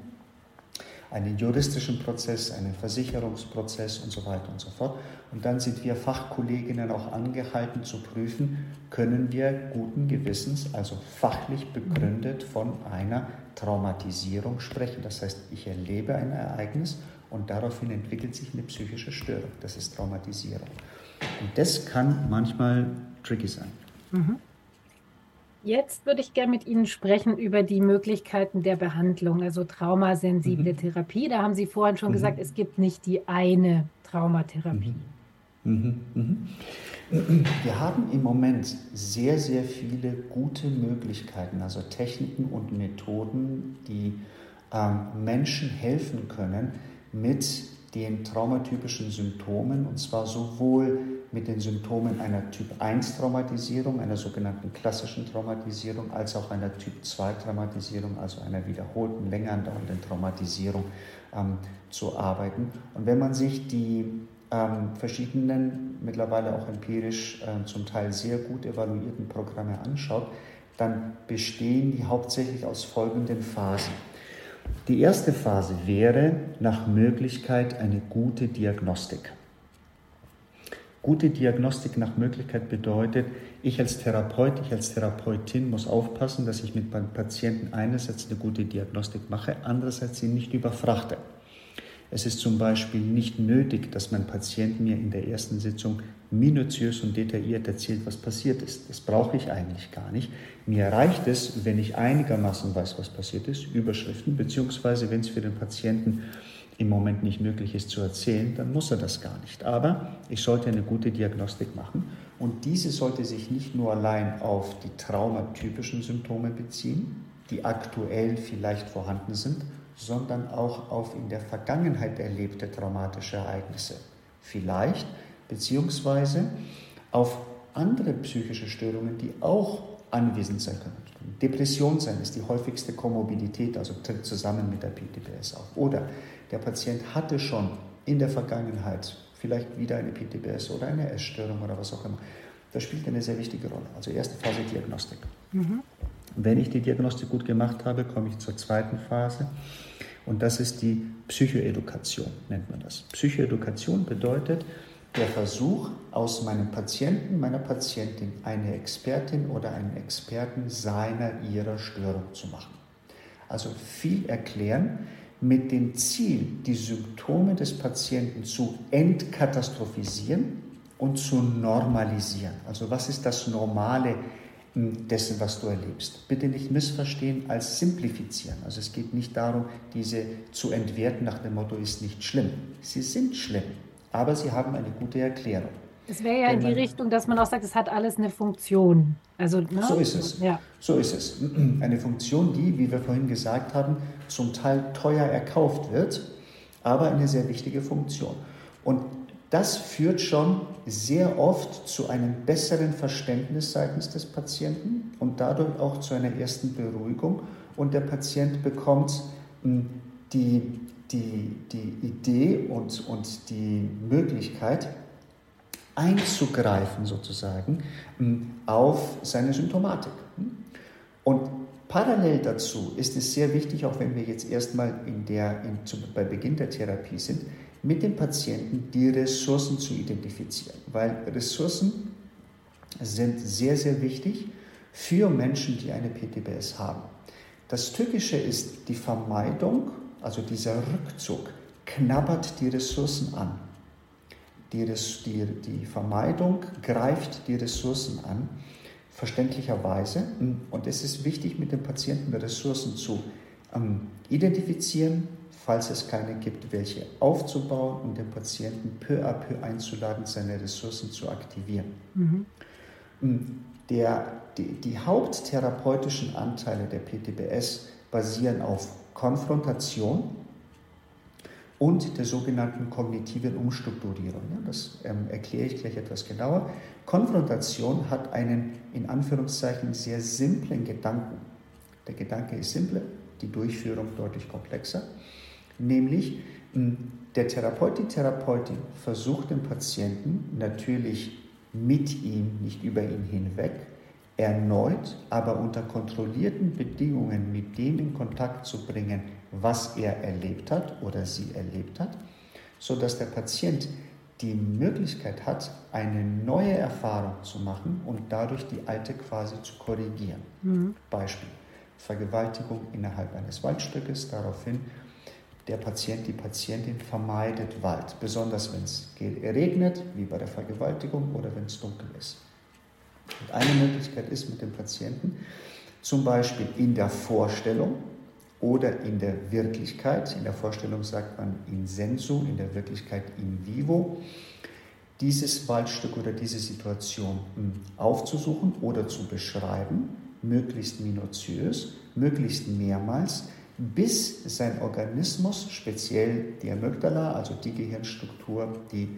einen juristischen Prozess, einen Versicherungsprozess und so weiter und so fort. Und dann sind wir Fachkolleginnen auch angehalten zu prüfen, können wir guten Gewissens, also fachlich begründet von einer Traumatisierung sprechen. Das heißt, ich erlebe ein Ereignis und daraufhin entwickelt sich eine psychische Störung. Das ist Traumatisierung. Und das kann manchmal tricky sein. Mhm. Jetzt würde ich gerne mit Ihnen sprechen über die Möglichkeiten der Behandlung, also traumasensible mhm. Therapie. Da haben Sie vorhin schon mhm. gesagt, es gibt nicht die eine Traumatherapie. Mhm. mhm. mhm. Wir haben im Moment sehr, sehr viele gute Möglichkeiten, also Techniken und Methoden, die ähm, Menschen helfen können mit den traumatypischen Symptomen, und zwar sowohl mit den Symptomen einer Typ-1-Traumatisierung, einer sogenannten klassischen Traumatisierung, als auch einer Typ-2-Traumatisierung, also einer wiederholten, länger andauernden Traumatisierung ähm, zu arbeiten. Und wenn man sich die ähm, verschiedenen, mittlerweile auch empirisch äh, zum Teil sehr gut evaluierten Programme anschaut, dann bestehen die hauptsächlich aus folgenden Phasen. Die erste Phase wäre nach Möglichkeit eine gute Diagnostik. Gute Diagnostik nach Möglichkeit bedeutet, ich als Therapeut, ich als Therapeutin muss aufpassen, dass ich mit meinem Patienten einerseits eine gute Diagnostik mache, andererseits ihn nicht überfrachte. Es ist zum Beispiel nicht nötig, dass mein Patient mir in der ersten Sitzung minutiös und detailliert erzählt, was passiert ist. Das brauche ich eigentlich gar nicht. Mir reicht es, wenn ich einigermaßen weiß, was passiert ist, Überschriften, beziehungsweise wenn es für den Patienten im Moment nicht möglich ist zu erzählen, dann muss er das gar nicht. Aber ich sollte eine gute Diagnostik machen und diese sollte sich nicht nur allein auf die traumatypischen Symptome beziehen, die aktuell vielleicht vorhanden sind, sondern auch auf in der Vergangenheit erlebte traumatische Ereignisse. Vielleicht beziehungsweise auf andere psychische Störungen, die auch anwesend sein können. Depression sein ist die häufigste Komorbidität, also tritt zusammen mit der PTBS auf. Oder der Patient hatte schon in der Vergangenheit vielleicht wieder eine PTBS oder eine Essstörung oder was auch immer. Das spielt eine sehr wichtige Rolle. Also erste Phase Diagnostik. Mhm. Wenn ich die Diagnostik gut gemacht habe, komme ich zur zweiten Phase. Und das ist die Psychoedukation, nennt man das. Psychoedukation bedeutet der Versuch, aus meinem Patienten, meiner Patientin eine Expertin oder einen Experten seiner, ihrer Störung zu machen. Also viel erklären, mit dem Ziel, die Symptome des Patienten zu entkatastrophisieren und zu normalisieren. Also was ist das normale dessen, was du erlebst. Bitte nicht missverstehen als simplifizieren. Also es geht nicht darum, diese zu entwerten nach dem Motto, ist nicht schlimm. Sie sind schlimm, aber sie haben eine gute Erklärung. Es wäre ja in die Richtung, dass man auch sagt, es hat alles eine Funktion. Also, ne? So ist es. Ja. So ist es. Eine Funktion, die, wie wir vorhin gesagt haben, zum Teil teuer erkauft wird, aber eine sehr wichtige Funktion. Und das führt schon sehr oft zu einem besseren Verständnis seitens des Patienten und dadurch auch zu einer ersten Beruhigung. Und der Patient bekommt hm, die, die, die Idee und, und die Möglichkeit, einzugreifen sozusagen hm, auf seine Symptomatik. Und parallel dazu ist es sehr wichtig, auch wenn wir jetzt erstmal in der, in, bei Beginn der Therapie sind, mit dem Patienten die Ressourcen zu identifizieren, weil Ressourcen sind sehr, sehr wichtig für Menschen, die eine PTBS haben. Das Tückische ist die Vermeidung, also dieser Rückzug, knabbert die Ressourcen an. Die, die, die Vermeidung greift die Ressourcen an, verständlicherweise. Und es ist wichtig, mit dem Patienten Ressourcen zu ähm, identifizieren, falls es keine gibt, welche aufzubauen und den Patienten peu à peu einzuladen, seine Ressourcen zu aktivieren. Mhm. Der, die, die haupttherapeutischen Anteile der PTBS basieren auf Konfrontation und der sogenannten kognitiven Umstrukturierung. Das ähm, erkläre ich gleich etwas genauer. Konfrontation hat einen in Anführungszeichen sehr simplen Gedanken. Der Gedanke ist simpel, die Durchführung deutlich komplexer. Nämlich der Therapeut, die Therapeutin versucht den Patienten natürlich mit ihm, nicht über ihn hinweg, erneut, aber unter kontrollierten Bedingungen mit dem in Kontakt zu bringen, was er erlebt hat oder sie erlebt hat, sodass der Patient die Möglichkeit hat, eine neue Erfahrung zu machen und dadurch die alte quasi zu korrigieren. Mhm. Beispiel Vergewaltigung innerhalb eines Waldstückes, daraufhin der Patient, die Patientin vermeidet Wald, besonders wenn es regnet, wie bei der Vergewaltigung oder wenn es dunkel ist. Und eine Möglichkeit ist mit dem Patienten, zum Beispiel in der Vorstellung oder in der Wirklichkeit, in der Vorstellung sagt man in sensu, in der Wirklichkeit in vivo, dieses Waldstück oder diese Situation hm, aufzusuchen oder zu beschreiben, möglichst minutiös, möglichst mehrmals, bis sein Organismus, speziell die Amygdala, also die Gehirnstruktur, die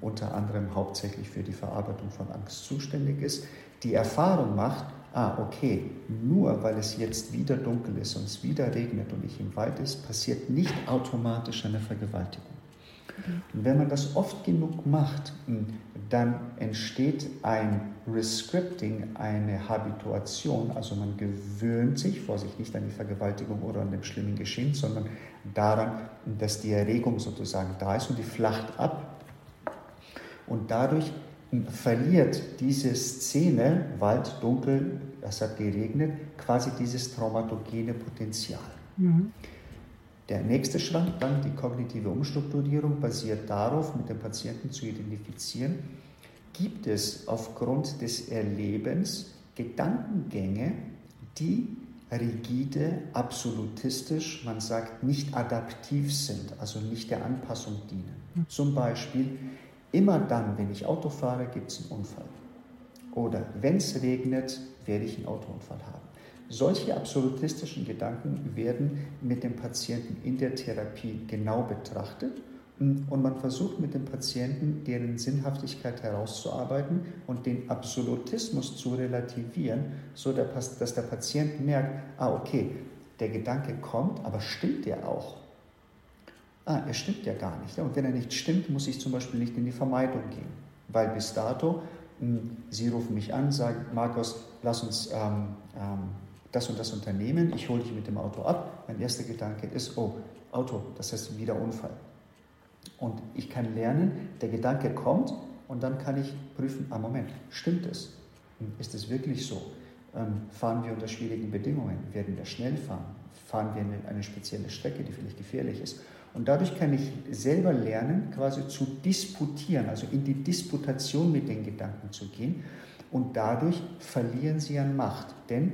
unter anderem hauptsächlich für die Verarbeitung von Angst zuständig ist, die Erfahrung macht, ah, okay, nur weil es jetzt wieder dunkel ist und es wieder regnet und ich im Wald ist, passiert nicht automatisch eine Vergewaltigung. Und wenn man das oft genug macht, dann entsteht ein Rescripting, eine Habituation, also man gewöhnt sich, Vorsicht, nicht an die Vergewaltigung oder an dem schlimmen Geschehen, sondern daran, dass die Erregung sozusagen da ist und die flacht ab. Und dadurch verliert diese Szene, Wald, dunkel, es hat geregnet, quasi dieses traumatogene Potenzial. Mhm. Der nächste Schrank, dann die kognitive Umstrukturierung, basiert darauf, mit dem Patienten zu identifizieren, gibt es aufgrund des Erlebens Gedankengänge, die rigide, absolutistisch, man sagt nicht adaptiv sind, also nicht der Anpassung dienen. Zum Beispiel, immer dann, wenn ich Auto fahre, gibt es einen Unfall. Oder wenn es regnet, werde ich einen Autounfall haben. Solche absolutistischen Gedanken werden mit dem Patienten in der Therapie genau betrachtet und man versucht mit dem Patienten deren Sinnhaftigkeit herauszuarbeiten und den Absolutismus zu relativieren, so dass der Patient merkt, ah okay, der Gedanke kommt, aber stimmt der auch? Ah, er stimmt ja gar nicht. Und wenn er nicht stimmt, muss ich zum Beispiel nicht in die Vermeidung gehen, weil bis dato, Sie rufen mich an, sagen, Markus, lass uns ähm, ähm, das und das Unternehmen, ich hole dich mit dem Auto ab. Mein erster Gedanke ist, oh, Auto, das heißt wieder Unfall. Und ich kann lernen, der Gedanke kommt und dann kann ich prüfen, ah Moment, stimmt es? Ist es wirklich so? Ähm, fahren wir unter schwierigen Bedingungen? Werden wir schnell fahren? Fahren wir eine, eine spezielle Strecke, die vielleicht gefährlich ist? Und dadurch kann ich selber lernen, quasi zu disputieren, also in die Disputation mit den Gedanken zu gehen und dadurch verlieren sie an Macht. Denn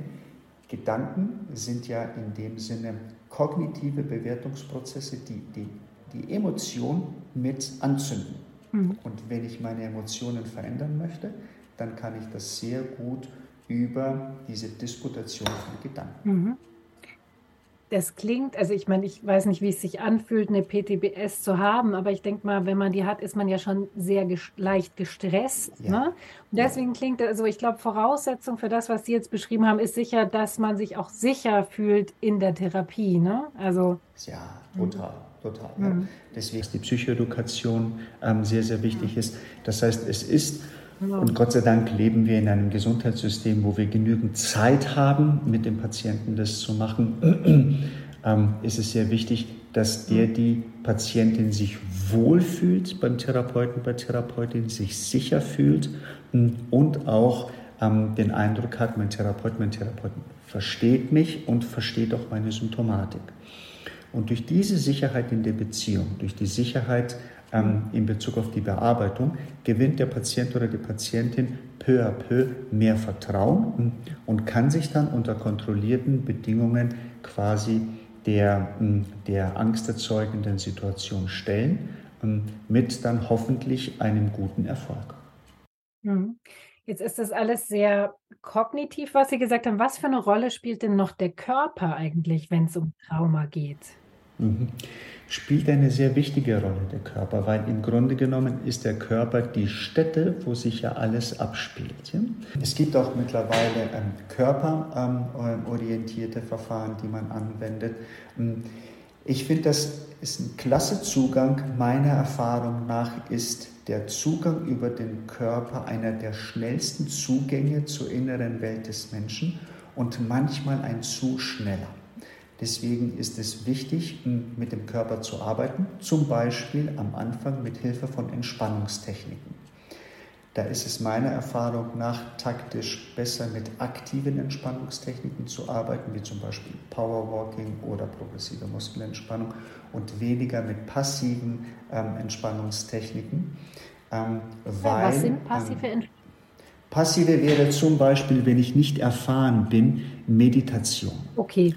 Gedanken sind ja in dem Sinne kognitive Bewertungsprozesse, die die, die Emotion mit anzünden. Mhm. Und wenn ich meine Emotionen verändern möchte, dann kann ich das sehr gut über diese Disputation von Gedanken. Mhm das klingt, also ich meine, ich weiß nicht, wie es sich anfühlt, eine PTBS zu haben, aber ich denke mal, wenn man die hat, ist man ja schon sehr ges leicht gestresst. Ja. Ne? Und deswegen klingt, also ich glaube, Voraussetzung für das, was Sie jetzt beschrieben haben, ist sicher, dass man sich auch sicher fühlt in der Therapie. Ne? Also, ja, total. Total. Mhm. Ja. Deswegen ist die Psychoedukation ähm, sehr, sehr wichtig mhm. ist. Das heißt, es ist und Gott sei Dank leben wir in einem Gesundheitssystem, wo wir genügend Zeit haben, mit dem Patienten das zu machen. ähm, ist es sehr wichtig, dass der, die Patientin sich wohlfühlt beim Therapeuten, bei Therapeutin, sich sicher fühlt und auch ähm, den Eindruck hat, mein Therapeut, mein Therapeuten versteht mich und versteht auch meine Symptomatik. Und durch diese Sicherheit in der Beziehung, durch die Sicherheit ähm, in Bezug auf die Bearbeitung, gewinnt der Patient oder die Patientin peu à peu mehr Vertrauen und kann sich dann unter kontrollierten Bedingungen quasi der, der angsterzeugenden Situation stellen, mit dann hoffentlich einem guten Erfolg. Mhm. Jetzt ist das alles sehr kognitiv, was Sie gesagt haben. Was für eine Rolle spielt denn noch der Körper eigentlich, wenn es um Trauma geht? Mhm spielt eine sehr wichtige Rolle, der Körper, weil im Grunde genommen ist der Körper die Stätte, wo sich ja alles abspielt. Ja? Es gibt auch mittlerweile ähm, körperorientierte ähm, Verfahren, die man anwendet. Ähm, ich finde, das ist ein klasse Zugang. Meiner Erfahrung nach ist der Zugang über den Körper einer der schnellsten Zugänge zur inneren Welt des Menschen und manchmal ein zu schneller. Deswegen ist es wichtig, mit dem Körper zu arbeiten, zum Beispiel am Anfang mit Hilfe von Entspannungstechniken. Da ist es meiner Erfahrung nach taktisch besser mit aktiven Entspannungstechniken zu arbeiten, wie zum Beispiel Powerwalking oder progressive Muskelentspannung und weniger mit passiven ähm, Entspannungstechniken. Ähm, weil, Was sind passive ähm, Entspannungen? Passive wäre zum Beispiel, wenn ich nicht erfahren bin, Meditation. Okay.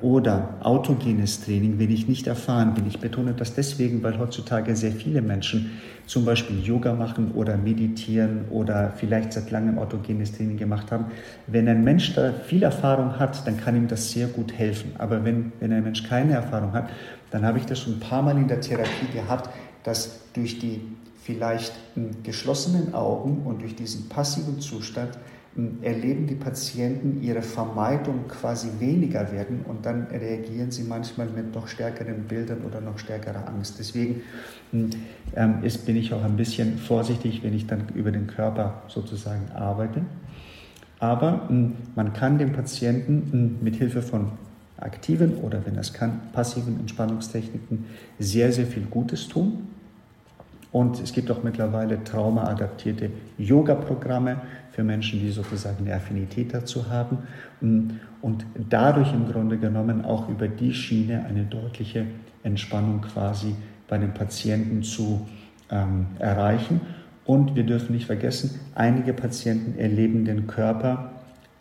Oder autogenes Training, wenn ich nicht erfahren bin. Ich betone das deswegen, weil heutzutage sehr viele Menschen zum Beispiel Yoga machen oder meditieren oder vielleicht seit langem autogenes Training gemacht haben. Wenn ein Mensch da viel Erfahrung hat, dann kann ihm das sehr gut helfen. Aber wenn, wenn ein Mensch keine Erfahrung hat, dann habe ich das schon ein paar Mal in der Therapie gehabt, dass durch die vielleicht geschlossenen Augen und durch diesen passiven Zustand erleben die Patienten ihre Vermeidung quasi weniger werden und dann reagieren sie manchmal mit noch stärkeren Bildern oder noch stärkerer Angst. Deswegen ähm, ist, bin ich auch ein bisschen vorsichtig, wenn ich dann über den Körper sozusagen arbeite. Aber man kann dem Patienten mit Hilfe von aktiven oder wenn es kann, passiven Entspannungstechniken sehr, sehr viel Gutes tun. Und es gibt auch mittlerweile traumaadaptierte Yoga-Programme für Menschen, die sozusagen eine Affinität dazu haben und dadurch im Grunde genommen auch über die Schiene eine deutliche Entspannung quasi bei den Patienten zu ähm, erreichen. Und wir dürfen nicht vergessen, einige Patienten erleben den Körper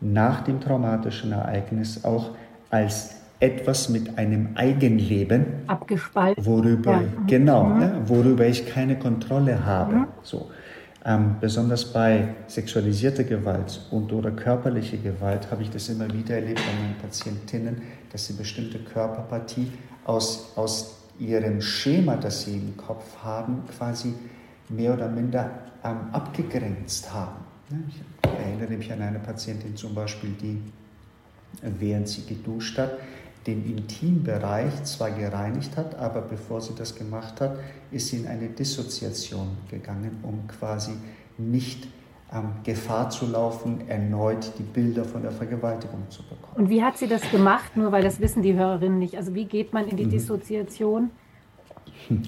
nach dem traumatischen Ereignis auch als etwas mit einem Eigenleben. Abgespalten. Worüber, ja. genau, mhm. ne, worüber ich keine Kontrolle habe. Mhm. So. Ähm, besonders bei sexualisierter Gewalt und oder körperlicher Gewalt habe ich das immer wieder erlebt bei meinen Patientinnen, dass sie bestimmte Körperpartie aus, aus ihrem Schema, das sie im Kopf haben, quasi mehr oder minder ähm, abgegrenzt haben. Ich erinnere mich an eine Patientin zum Beispiel, die, während sie geduscht hat, den Intimbereich zwar gereinigt hat, aber bevor sie das gemacht hat, ist sie in eine Dissoziation gegangen, um quasi nicht ähm, Gefahr zu laufen, erneut die Bilder von der Vergewaltigung zu bekommen. Und wie hat sie das gemacht? Nur weil das wissen die Hörerinnen nicht. Also wie geht man in die mhm. Dissoziation?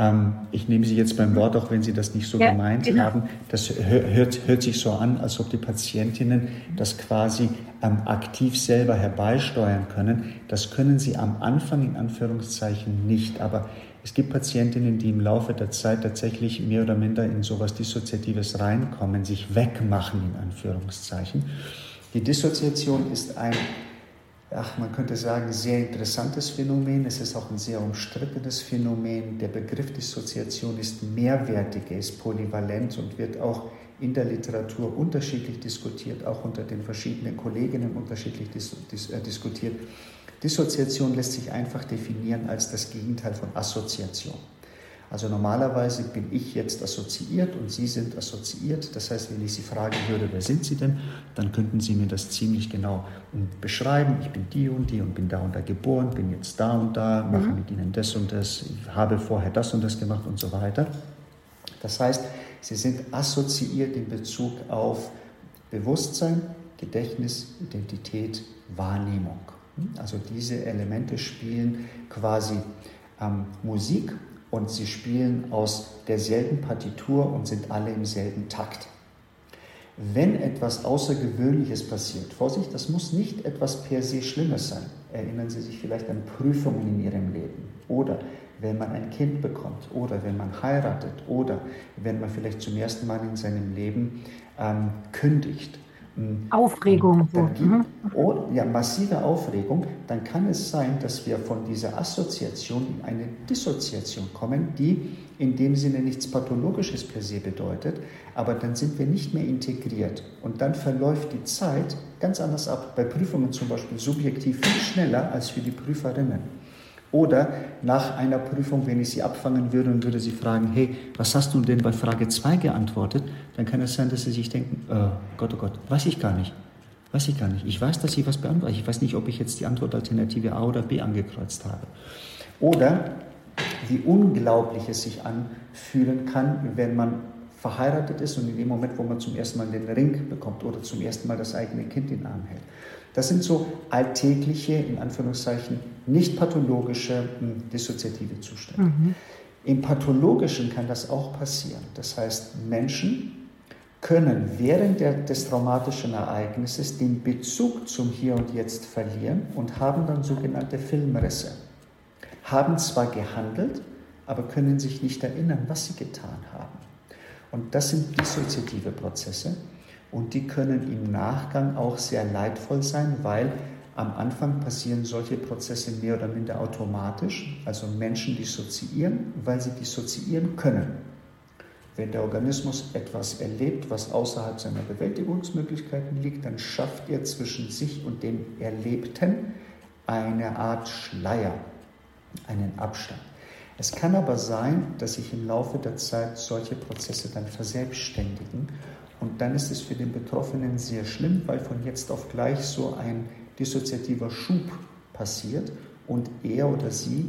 Ähm, ich nehme Sie jetzt beim Wort, auch wenn Sie das nicht so ja, gemeint genau. haben. Das hört, hört sich so an, als ob die Patientinnen das quasi ähm, aktiv selber herbeisteuern können. Das können sie am Anfang in Anführungszeichen nicht. Aber Es gibt Patientinnen, die im Laufe der Zeit tatsächlich mehr oder minder in sowas Dissoziatives reinkommen, sich wegmachen in Anführungszeichen. Die Dissoziation ist ein, ach, man könnte sagen, sehr interessantes Phänomen. Es ist auch ein sehr umstrittenes Phänomen. Der Begriff Dissoziation ist mehrwertig, er ist polyvalent und wird auch in der Literatur unterschiedlich diskutiert, auch unter den verschiedenen Kolleginnen unterschiedlich dis dis äh, diskutiert. Dissoziation lässt sich einfach definieren als das Gegenteil von Assoziation. Also normalerweise bin ich jetzt assoziiert und Sie sind assoziiert. Das heißt, wenn ich Sie fragen würde, wer sind Sie denn, dann könnten Sie mir das ziemlich genau beschreiben. Ich bin die und die und bin da und da geboren, bin jetzt da und da, mache mhm. mit Ihnen das und das, ich habe vorher das und das gemacht und so weiter. Das heißt, Sie sind assoziiert in Bezug auf Bewusstsein, Gedächtnis, Identität, Wahrnehmung. Also diese Elemente spielen quasi ähm, Musik und sie spielen aus derselben Partitur und sind alle im selben Takt. Wenn etwas Außergewöhnliches passiert, Vorsicht, das muss nicht etwas per se Schlimmes sein. Erinnern Sie sich vielleicht an Prüfungen in Ihrem Leben oder wenn man ein Kind bekommt oder wenn man heiratet oder wenn man vielleicht zum ersten Mal in seinem Leben ähm, kündigt Aufregung. So. Gibt, mhm. oh, ja, massive Aufregung, dann kann es sein, dass wir von dieser Assoziation in eine Dissoziation kommen, die in dem Sinne nichts Pathologisches per se bedeutet, aber dann sind wir nicht mehr integriert und dann verläuft die Zeit ganz anders ab. Bei Prüfungen zum Beispiel subjektiv viel schneller als für die Prüferinnen. Oder nach einer Prüfung, wenn ich Sie abfangen würde und würde Sie fragen, hey, was hast du denn bei Frage 2 geantwortet? Dann kann es sein, dass Sie sich denken, oh Gott, oh Gott, weiß ich gar nicht. Weiß ich gar nicht. Ich weiß, dass Sie was beantworten. Ich weiß nicht, ob ich jetzt die Antwortalternative A oder B angekreuzt habe. Oder wie unglaublich es sich anfühlen kann, wenn man verheiratet ist und in dem Moment, wo man zum ersten Mal den Ring bekommt oder zum ersten Mal das eigene Kind in den Arm hält. Das sind so alltägliche, in Anführungszeichen, nicht pathologische hm, dissoziative Zustände. Mhm. Im pathologischen kann das auch passieren. Das heißt, Menschen können während der, des traumatischen Ereignisses den Bezug zum Hier und Jetzt verlieren und haben dann sogenannte Filmrisse. Haben zwar gehandelt, aber können sich nicht erinnern, was sie getan haben. Und das sind dissoziative Prozesse. Und die können im Nachgang auch sehr leidvoll sein, weil am Anfang passieren solche Prozesse mehr oder minder automatisch. Also Menschen dissoziieren, weil sie dissoziieren können. Wenn der Organismus etwas erlebt, was außerhalb seiner Bewältigungsmöglichkeiten liegt, dann schafft er zwischen sich und dem Erlebten eine Art Schleier, einen Abstand. Es kann aber sein, dass sich im Laufe der Zeit solche Prozesse dann verselbstständigen und dann ist es für den Betroffenen sehr schlimm, weil von jetzt auf gleich so ein dissoziativer Schub passiert und er oder sie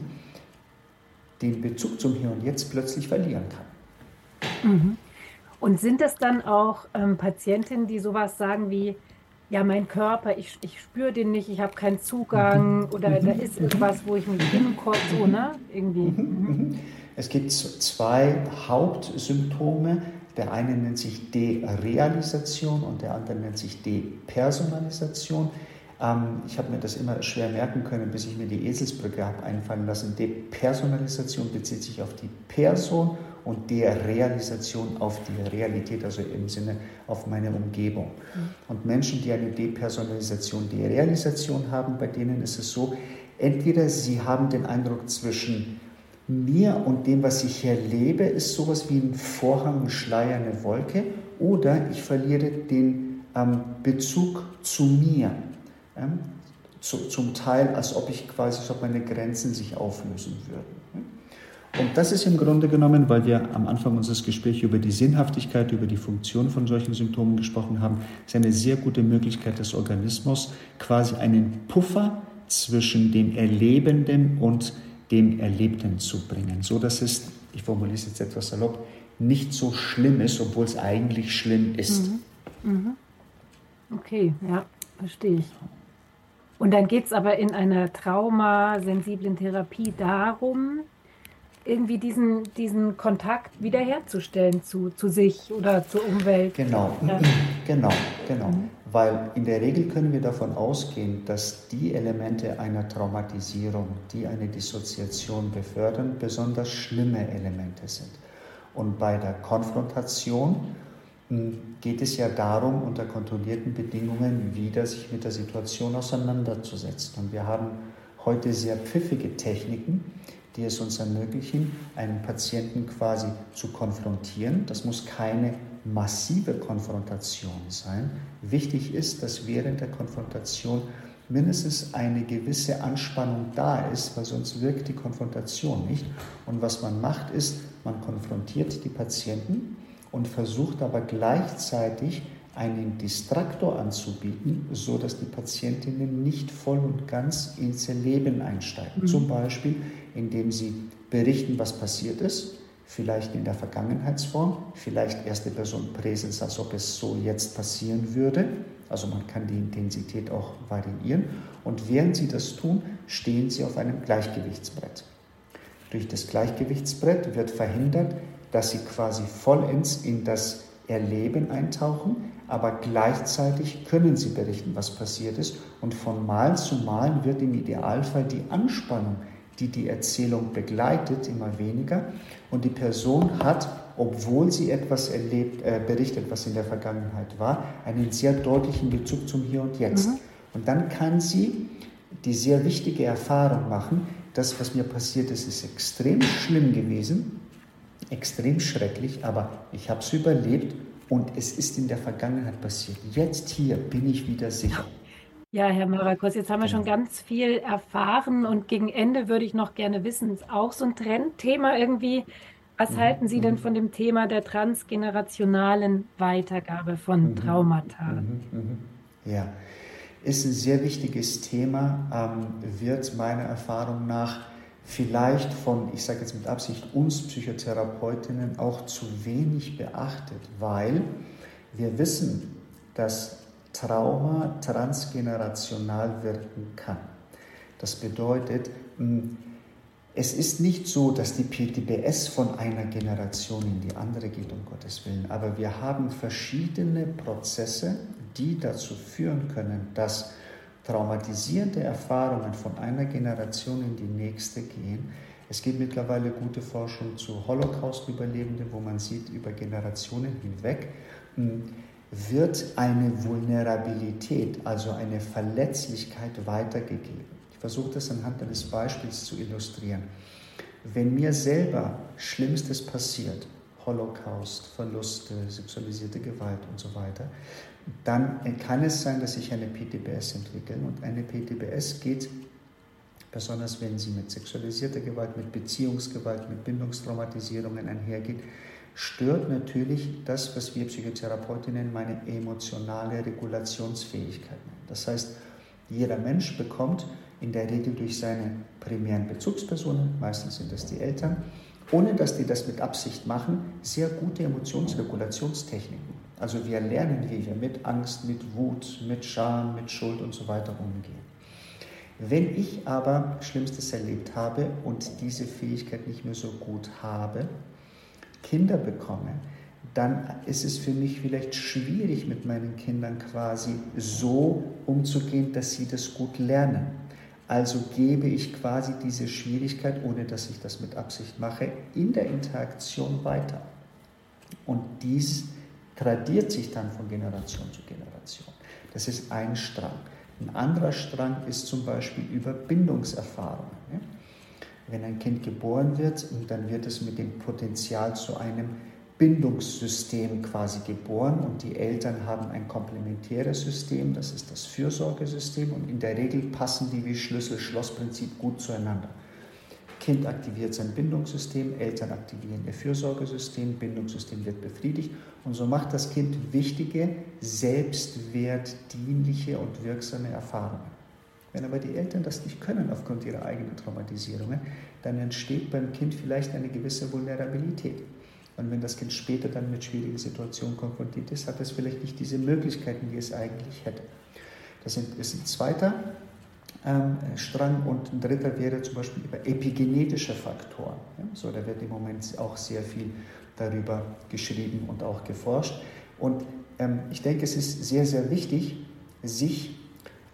den Bezug zum Hier und Jetzt plötzlich verlieren kann. Mhm. Und sind es dann auch ähm, Patientinnen, die sowas sagen wie, ja, mein Körper, ich, ich spüre den nicht, ich habe keinen Zugang mhm. oder mhm. da ist irgendwas, wo ich mich hinkomme, so, ne? Irgendwie. Mhm. mhm. Es gibt zwei Hauptsymptome. Der eine nennt sich Derealisation und der andere nennt sich Depersonalisation. Ähm, ich habe mir das immer schwer merken können, bis ich mir die Eselsbrücke habe einfallen lassen. Depersonalisation bezieht sich auf die Person und Derealisation auf die Realität, also im Sinne auf meine Umgebung. Mhm. Und Menschen, die eine Depersonalisation, Derealisation haben, bei denen ist es so, entweder sie haben den Eindruck zwischen mir und dem, was ich hier lebe, ist sowas wie ein Vorhang, ein Schleier, eine Wolke, oder ich verliere den ähm, Bezug zu mir. Ähm, zu, zum Teil, als ob ich quasi, als ob meine Grenzen sich auflösen würden. Und das ist im Grunde genommen, weil wir am Anfang unseres Gesprächs über die Sinnhaftigkeit, über die Funktion von solchen Symptomen gesprochen haben, ist eine sehr gute Möglichkeit des Organismus, quasi einen Puffer zwischen dem Erlebenden und dem Erlebten zu bringen, so dass es, ich formuliere es jetzt etwas salopp, nicht so schlimm ist, obwohl es eigentlich schlimm ist. Mhm. Mhm. Okay, ja, verstehe ich. Und dann geht es aber in einer traumasensiblen Therapie darum, irgendwie diesen, diesen Kontakt wiederherzustellen zu, zu sich oder zur Umwelt. Genau, ja. genau, genau. Mhm. Weil in der Regel können wir davon ausgehen, dass die Elemente einer Traumatisierung, die eine Dissoziation befördern, besonders schlimme Elemente sind. Und bei der Konfrontation hm, geht es ja darum, unter kontrollierten Bedingungen wieder sich mit der Situation auseinanderzusetzen. Und wir haben heute sehr pfiffige Techniken, die es uns ermöglichen, einen Patienten quasi zu konfrontieren. Das muss keine massive Konfrontation sein. Wichtig ist, dass während der Konfrontation mindestens eine gewisse Anspannung da ist, weil sonst wirkt die Konfrontation nicht. Und was man macht, ist, man konfrontiert die Patienten und versucht aber gleichzeitig einen Distraktor anzubieten, so dass die Patientinnen nicht voll und ganz ins Leben einsteigen. Mhm. Zum Beispiel, indem sie berichten, was passiert ist, vielleicht in der Vergangenheitsform, vielleicht erste Person Präsens, als ob es so jetzt passieren würde. Also man kann die Intensität auch variieren. Und während sie das tun, stehen sie auf einem Gleichgewichtsbrett. Durch das Gleichgewichtsbrett wird verhindert, dass sie quasi vollends in das Erleben eintauchen, aber gleichzeitig können sie berichten, was passiert ist. Und von Mal zu Mal wird im Idealfall die Anspannung, die die Erzählung begleitet, immer weniger. Und die Person hat, obwohl sie etwas erlebt, äh, berichtet, was in der Vergangenheit war, einen sehr deutlichen Bezug zum Hier und Jetzt. Mhm. Und dann kann sie die sehr wichtige Erfahrung machen, das, was mir passiert ist, ist extrem schlimm gewesen, extrem schrecklich, aber ich habe es überlebt und es ist in der Vergangenheit passiert. Jetzt hier bin ich wieder sicher. Ja, Herr Marakos, jetzt haben wir schon genau. ganz viel erfahren und gegen Ende würde ich noch gerne wissen, ist auch so ein Trendthema irgendwie. Was mhm. halten Sie denn mhm. von dem Thema der transgenerationalen Weitergabe von mhm. Traumata? Ja, ist ein sehr wichtiges Thema, ähm, wird meiner Erfahrung nach vielleicht von, ich sage jetzt mit Absicht, uns Psychotherapeutinnen auch zu wenig beachtet, weil wir wissen, dass Trauma transgenerational wirken kann. Das bedeutet, es ist nicht so, dass die PTBS von einer Generation in die andere geht, um Gottes Willen, aber wir haben verschiedene Prozesse, die dazu führen können, dass traumatisierende Erfahrungen von einer Generation in die nächste gehen. Es gibt mittlerweile gute Forschung zu Holocaust-Überlebenden, wo man sieht, über Generationen hinweg hm, wird eine Vulnerabilität, also eine Verletzlichkeit weitergegeben. Ich versuche das anhand eines Beispiels zu illustrieren. Wenn mir selber Schlimmstes passiert, Holocaust, Verluste, sexualisierte Gewalt und so weiter, dann kann es sein, dass sich eine PTBS entwickelt. Und eine PTBS geht, besonders wenn sie mit sexualisierter Gewalt, mit Beziehungsgewalt, mit Bindungstraumatisierungen einhergeht, stört natürlich das, was wir Psychotherapeutinnen meine emotionale Regulationsfähigkeit nennen. Das heißt, jeder Mensch bekommt in der Regel durch seine primären Bezugspersonen, meistens sind das die Eltern, ohne dass die das mit Absicht machen, sehr gute Emotionsregulationstechniken. Also wir lernen, wie wir mit Angst, mit Wut, mit Scham, mit Schuld und so weiter umgehen. Wenn ich aber Schlimmstes erlebt habe und diese Fähigkeit nicht mehr so gut habe, Kinder bekomme, dann ist es für mich vielleicht schwierig, mit meinen Kindern quasi so umzugehen, dass sie das gut lernen. Also gebe ich quasi diese Schwierigkeit, ohne dass ich das mit Absicht mache, in der Interaktion weiter. Und dies tradiert sich dann von Generation zu Generation. Das ist ein Strang. Ein anderer Strang ist zum Beispiel über Bindungserfahrungen. Wenn ein Kind geboren wird, dann wird es mit dem Potenzial zu einem Bindungssystem quasi geboren und die Eltern haben ein komplementäres System, das ist das Fürsorgesystem und in der Regel passen die wie Schlüssel-Schloss-Prinzip gut zueinander. Kind aktiviert sein Bindungssystem, Eltern aktivieren ihr Fürsorgesystem, Bindungssystem wird befriedigt und so macht das Kind wichtige, selbstwertdienliche und wirksame Erfahrungen. Wenn aber die Eltern das nicht können aufgrund ihrer eigenen Traumatisierungen, dann entsteht beim Kind vielleicht eine gewisse Vulnerabilität. Und wenn das Kind später dann mit schwierigen Situationen konfrontiert ist, hat es vielleicht nicht diese Möglichkeiten, die es eigentlich hätte. Das ist ein zweiter ähm, Strang und ein dritter wäre zum Beispiel über epigenetische Faktoren. Ja, so, da wird im Moment auch sehr viel darüber geschrieben und auch geforscht. Und ähm, ich denke, es ist sehr, sehr wichtig, sich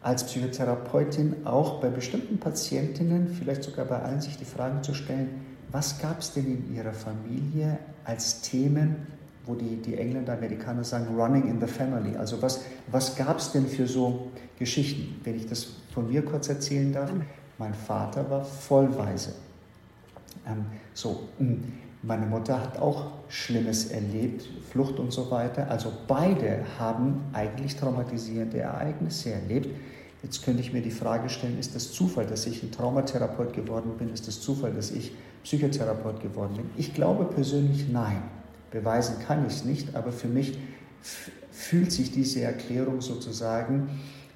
als Psychotherapeutin auch bei bestimmten Patientinnen, vielleicht sogar bei allen, sich die Frage zu stellen, was gab es denn in ihrer Familie als Themen, wo die, die Engländer, Amerikaner sagen, running in the family. Also was, was gab es denn für so Geschichten? Wenn ich das von mir kurz erzählen darf, mein Vater war vollweise. Ähm, so, hm, meine Mutter hat auch Schlimmes erlebt, Flucht und so weiter. Also beide haben eigentlich traumatisierende Ereignisse erlebt. Jetzt könnte ich mir die Frage stellen, ist das Zufall, dass ich ein Traumatherapeut geworden bin? Ist das Zufall, dass ich Psychotherapeut geworden bin? Ich glaube persönlich nein. Beweisen kann ich es nicht, aber für mich fühlt sich diese Erklärung sozusagen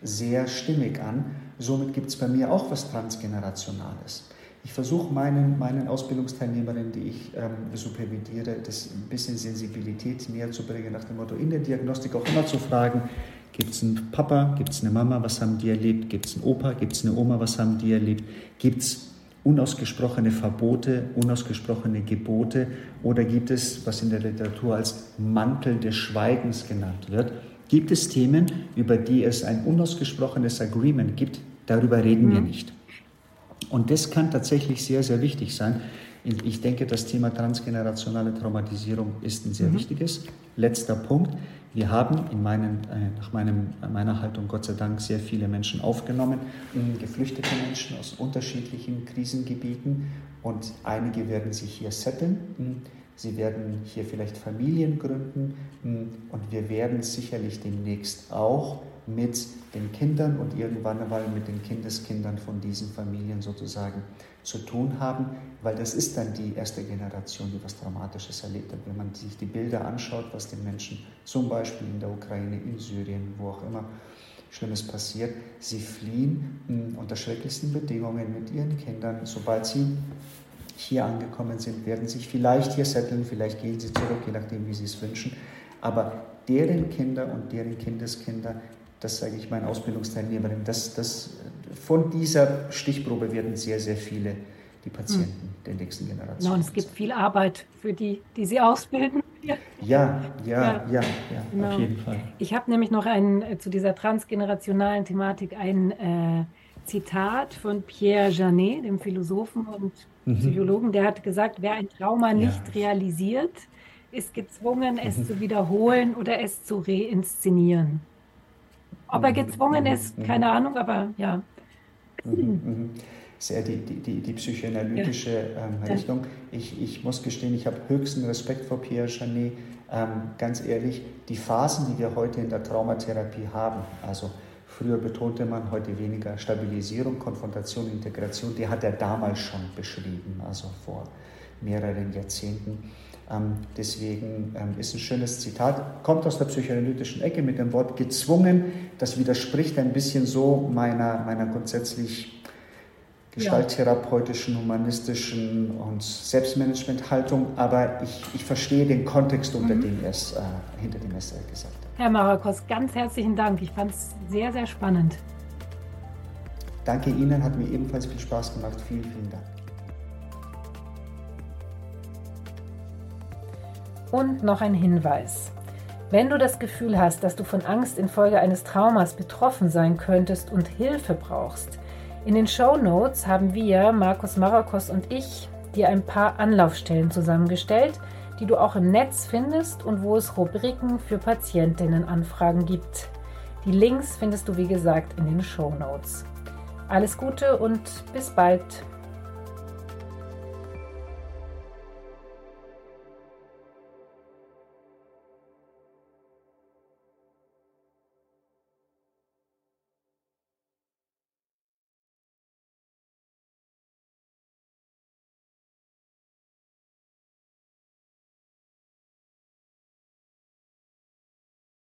sehr stimmig an. Somit gibt es bei mir auch was Transgenerationales. Ich versuche meinen, meinen Ausbildungsteilnehmerinnen, die ich ähm, supervidiere, das ein bisschen Sensibilität näher zu bringen, nach dem Motto, in der Diagnostik auch immer zu fragen, gibt es einen Papa, gibt es eine Mama, was haben die erlebt, gibt es einen Opa, gibt es eine Oma, was haben die erlebt, gibt es unausgesprochene Verbote, unausgesprochene Gebote oder gibt es, was in der Literatur als Mantel des Schweigens genannt wird, gibt es Themen, über die es ein unausgesprochenes Agreement gibt, darüber reden mhm. wir nicht. Und das kann tatsächlich sehr, sehr wichtig sein. Ich denke, das Thema transgenerationale Traumatisierung ist ein sehr mhm. wichtiges. Letzter Punkt. Wir haben in meinen, äh, nach meinem, meiner Haltung Gott sei Dank sehr viele Menschen aufgenommen, geflüchtete Menschen aus unterschiedlichen Krisengebieten. Und einige werden sich hier setteln. Sie werden hier vielleicht Familien gründen. Und wir werden sicherlich demnächst auch mit den Kindern und irgendwann einmal mit den Kindeskindern von diesen Familien sozusagen zu tun haben, weil das ist dann die erste Generation, die was Dramatisches erlebt hat. Wenn man sich die Bilder anschaut, was den Menschen zum Beispiel in der Ukraine, in Syrien, wo auch immer Schlimmes passiert, sie fliehen hm, unter schrecklichsten Bedingungen mit ihren Kindern. Sobald sie hier angekommen sind, werden sich vielleicht hier setteln, vielleicht gehen sie zurück, je nachdem, wie sie es wünschen. Aber deren Kinder und deren Kindeskinder das sage ich meinen Ausbildungsteilnehmerinnen, das, das, von dieser Stichprobe werden sehr, sehr viele die Patienten hm. der nächsten Generation. Ja, und es gibt viel Arbeit für die, die sie ausbilden. Ja, ja, ja, ja, ja genau. auf jeden Fall. Ich habe nämlich noch ein, äh, zu dieser transgenerationalen Thematik ein äh, Zitat von Pierre Janet, dem Philosophen und mhm. Psychologen, der hat gesagt, wer ein Trauma nicht ja. realisiert, ist gezwungen, es mhm. zu wiederholen oder es zu reinszenieren. Ob er gezwungen ist, mhm. keine Ahnung, aber ja. Mhm, mhm. Sehr die, die, die psychoanalytische ähm, Richtung. Ich, ich muss gestehen, ich habe höchsten Respekt vor Pierre Janet. Ähm, ganz ehrlich, die Phasen, die wir heute in der Traumatherapie haben, also früher betonte man, heute weniger Stabilisierung, Konfrontation, Integration, die hat er damals schon beschrieben, also vor mehreren Jahrzehnten. Ähm, deswegen ähm, ist ein schönes Zitat, kommt aus der psychoanalytischen Ecke mit dem Wort gezwungen. Das widerspricht ein bisschen so meiner, meiner grundsätzlich gestalttherapeutischen, humanistischen und Selbstmanagementhaltung, aber ich, ich verstehe den Kontext, unter mhm. dem er es, äh, hinter dem er es gesagt hat. Herr Marakos, ganz herzlichen Dank. Ich fand es sehr, sehr spannend. Danke Ihnen, hat mir ebenfalls viel Spaß gemacht. Vielen, vielen Dank. Und noch ein Hinweis. Wenn du das Gefühl hast, dass du von Angst infolge eines Traumas betroffen sein könntest und Hilfe brauchst, in den Show Notes haben wir, Markus Marakos und ich, dir ein paar Anlaufstellen zusammengestellt, die du auch im Netz findest und wo es Rubriken für Patientinnenanfragen gibt. Die Links findest du wie gesagt in den Show Notes. Alles Gute und bis bald.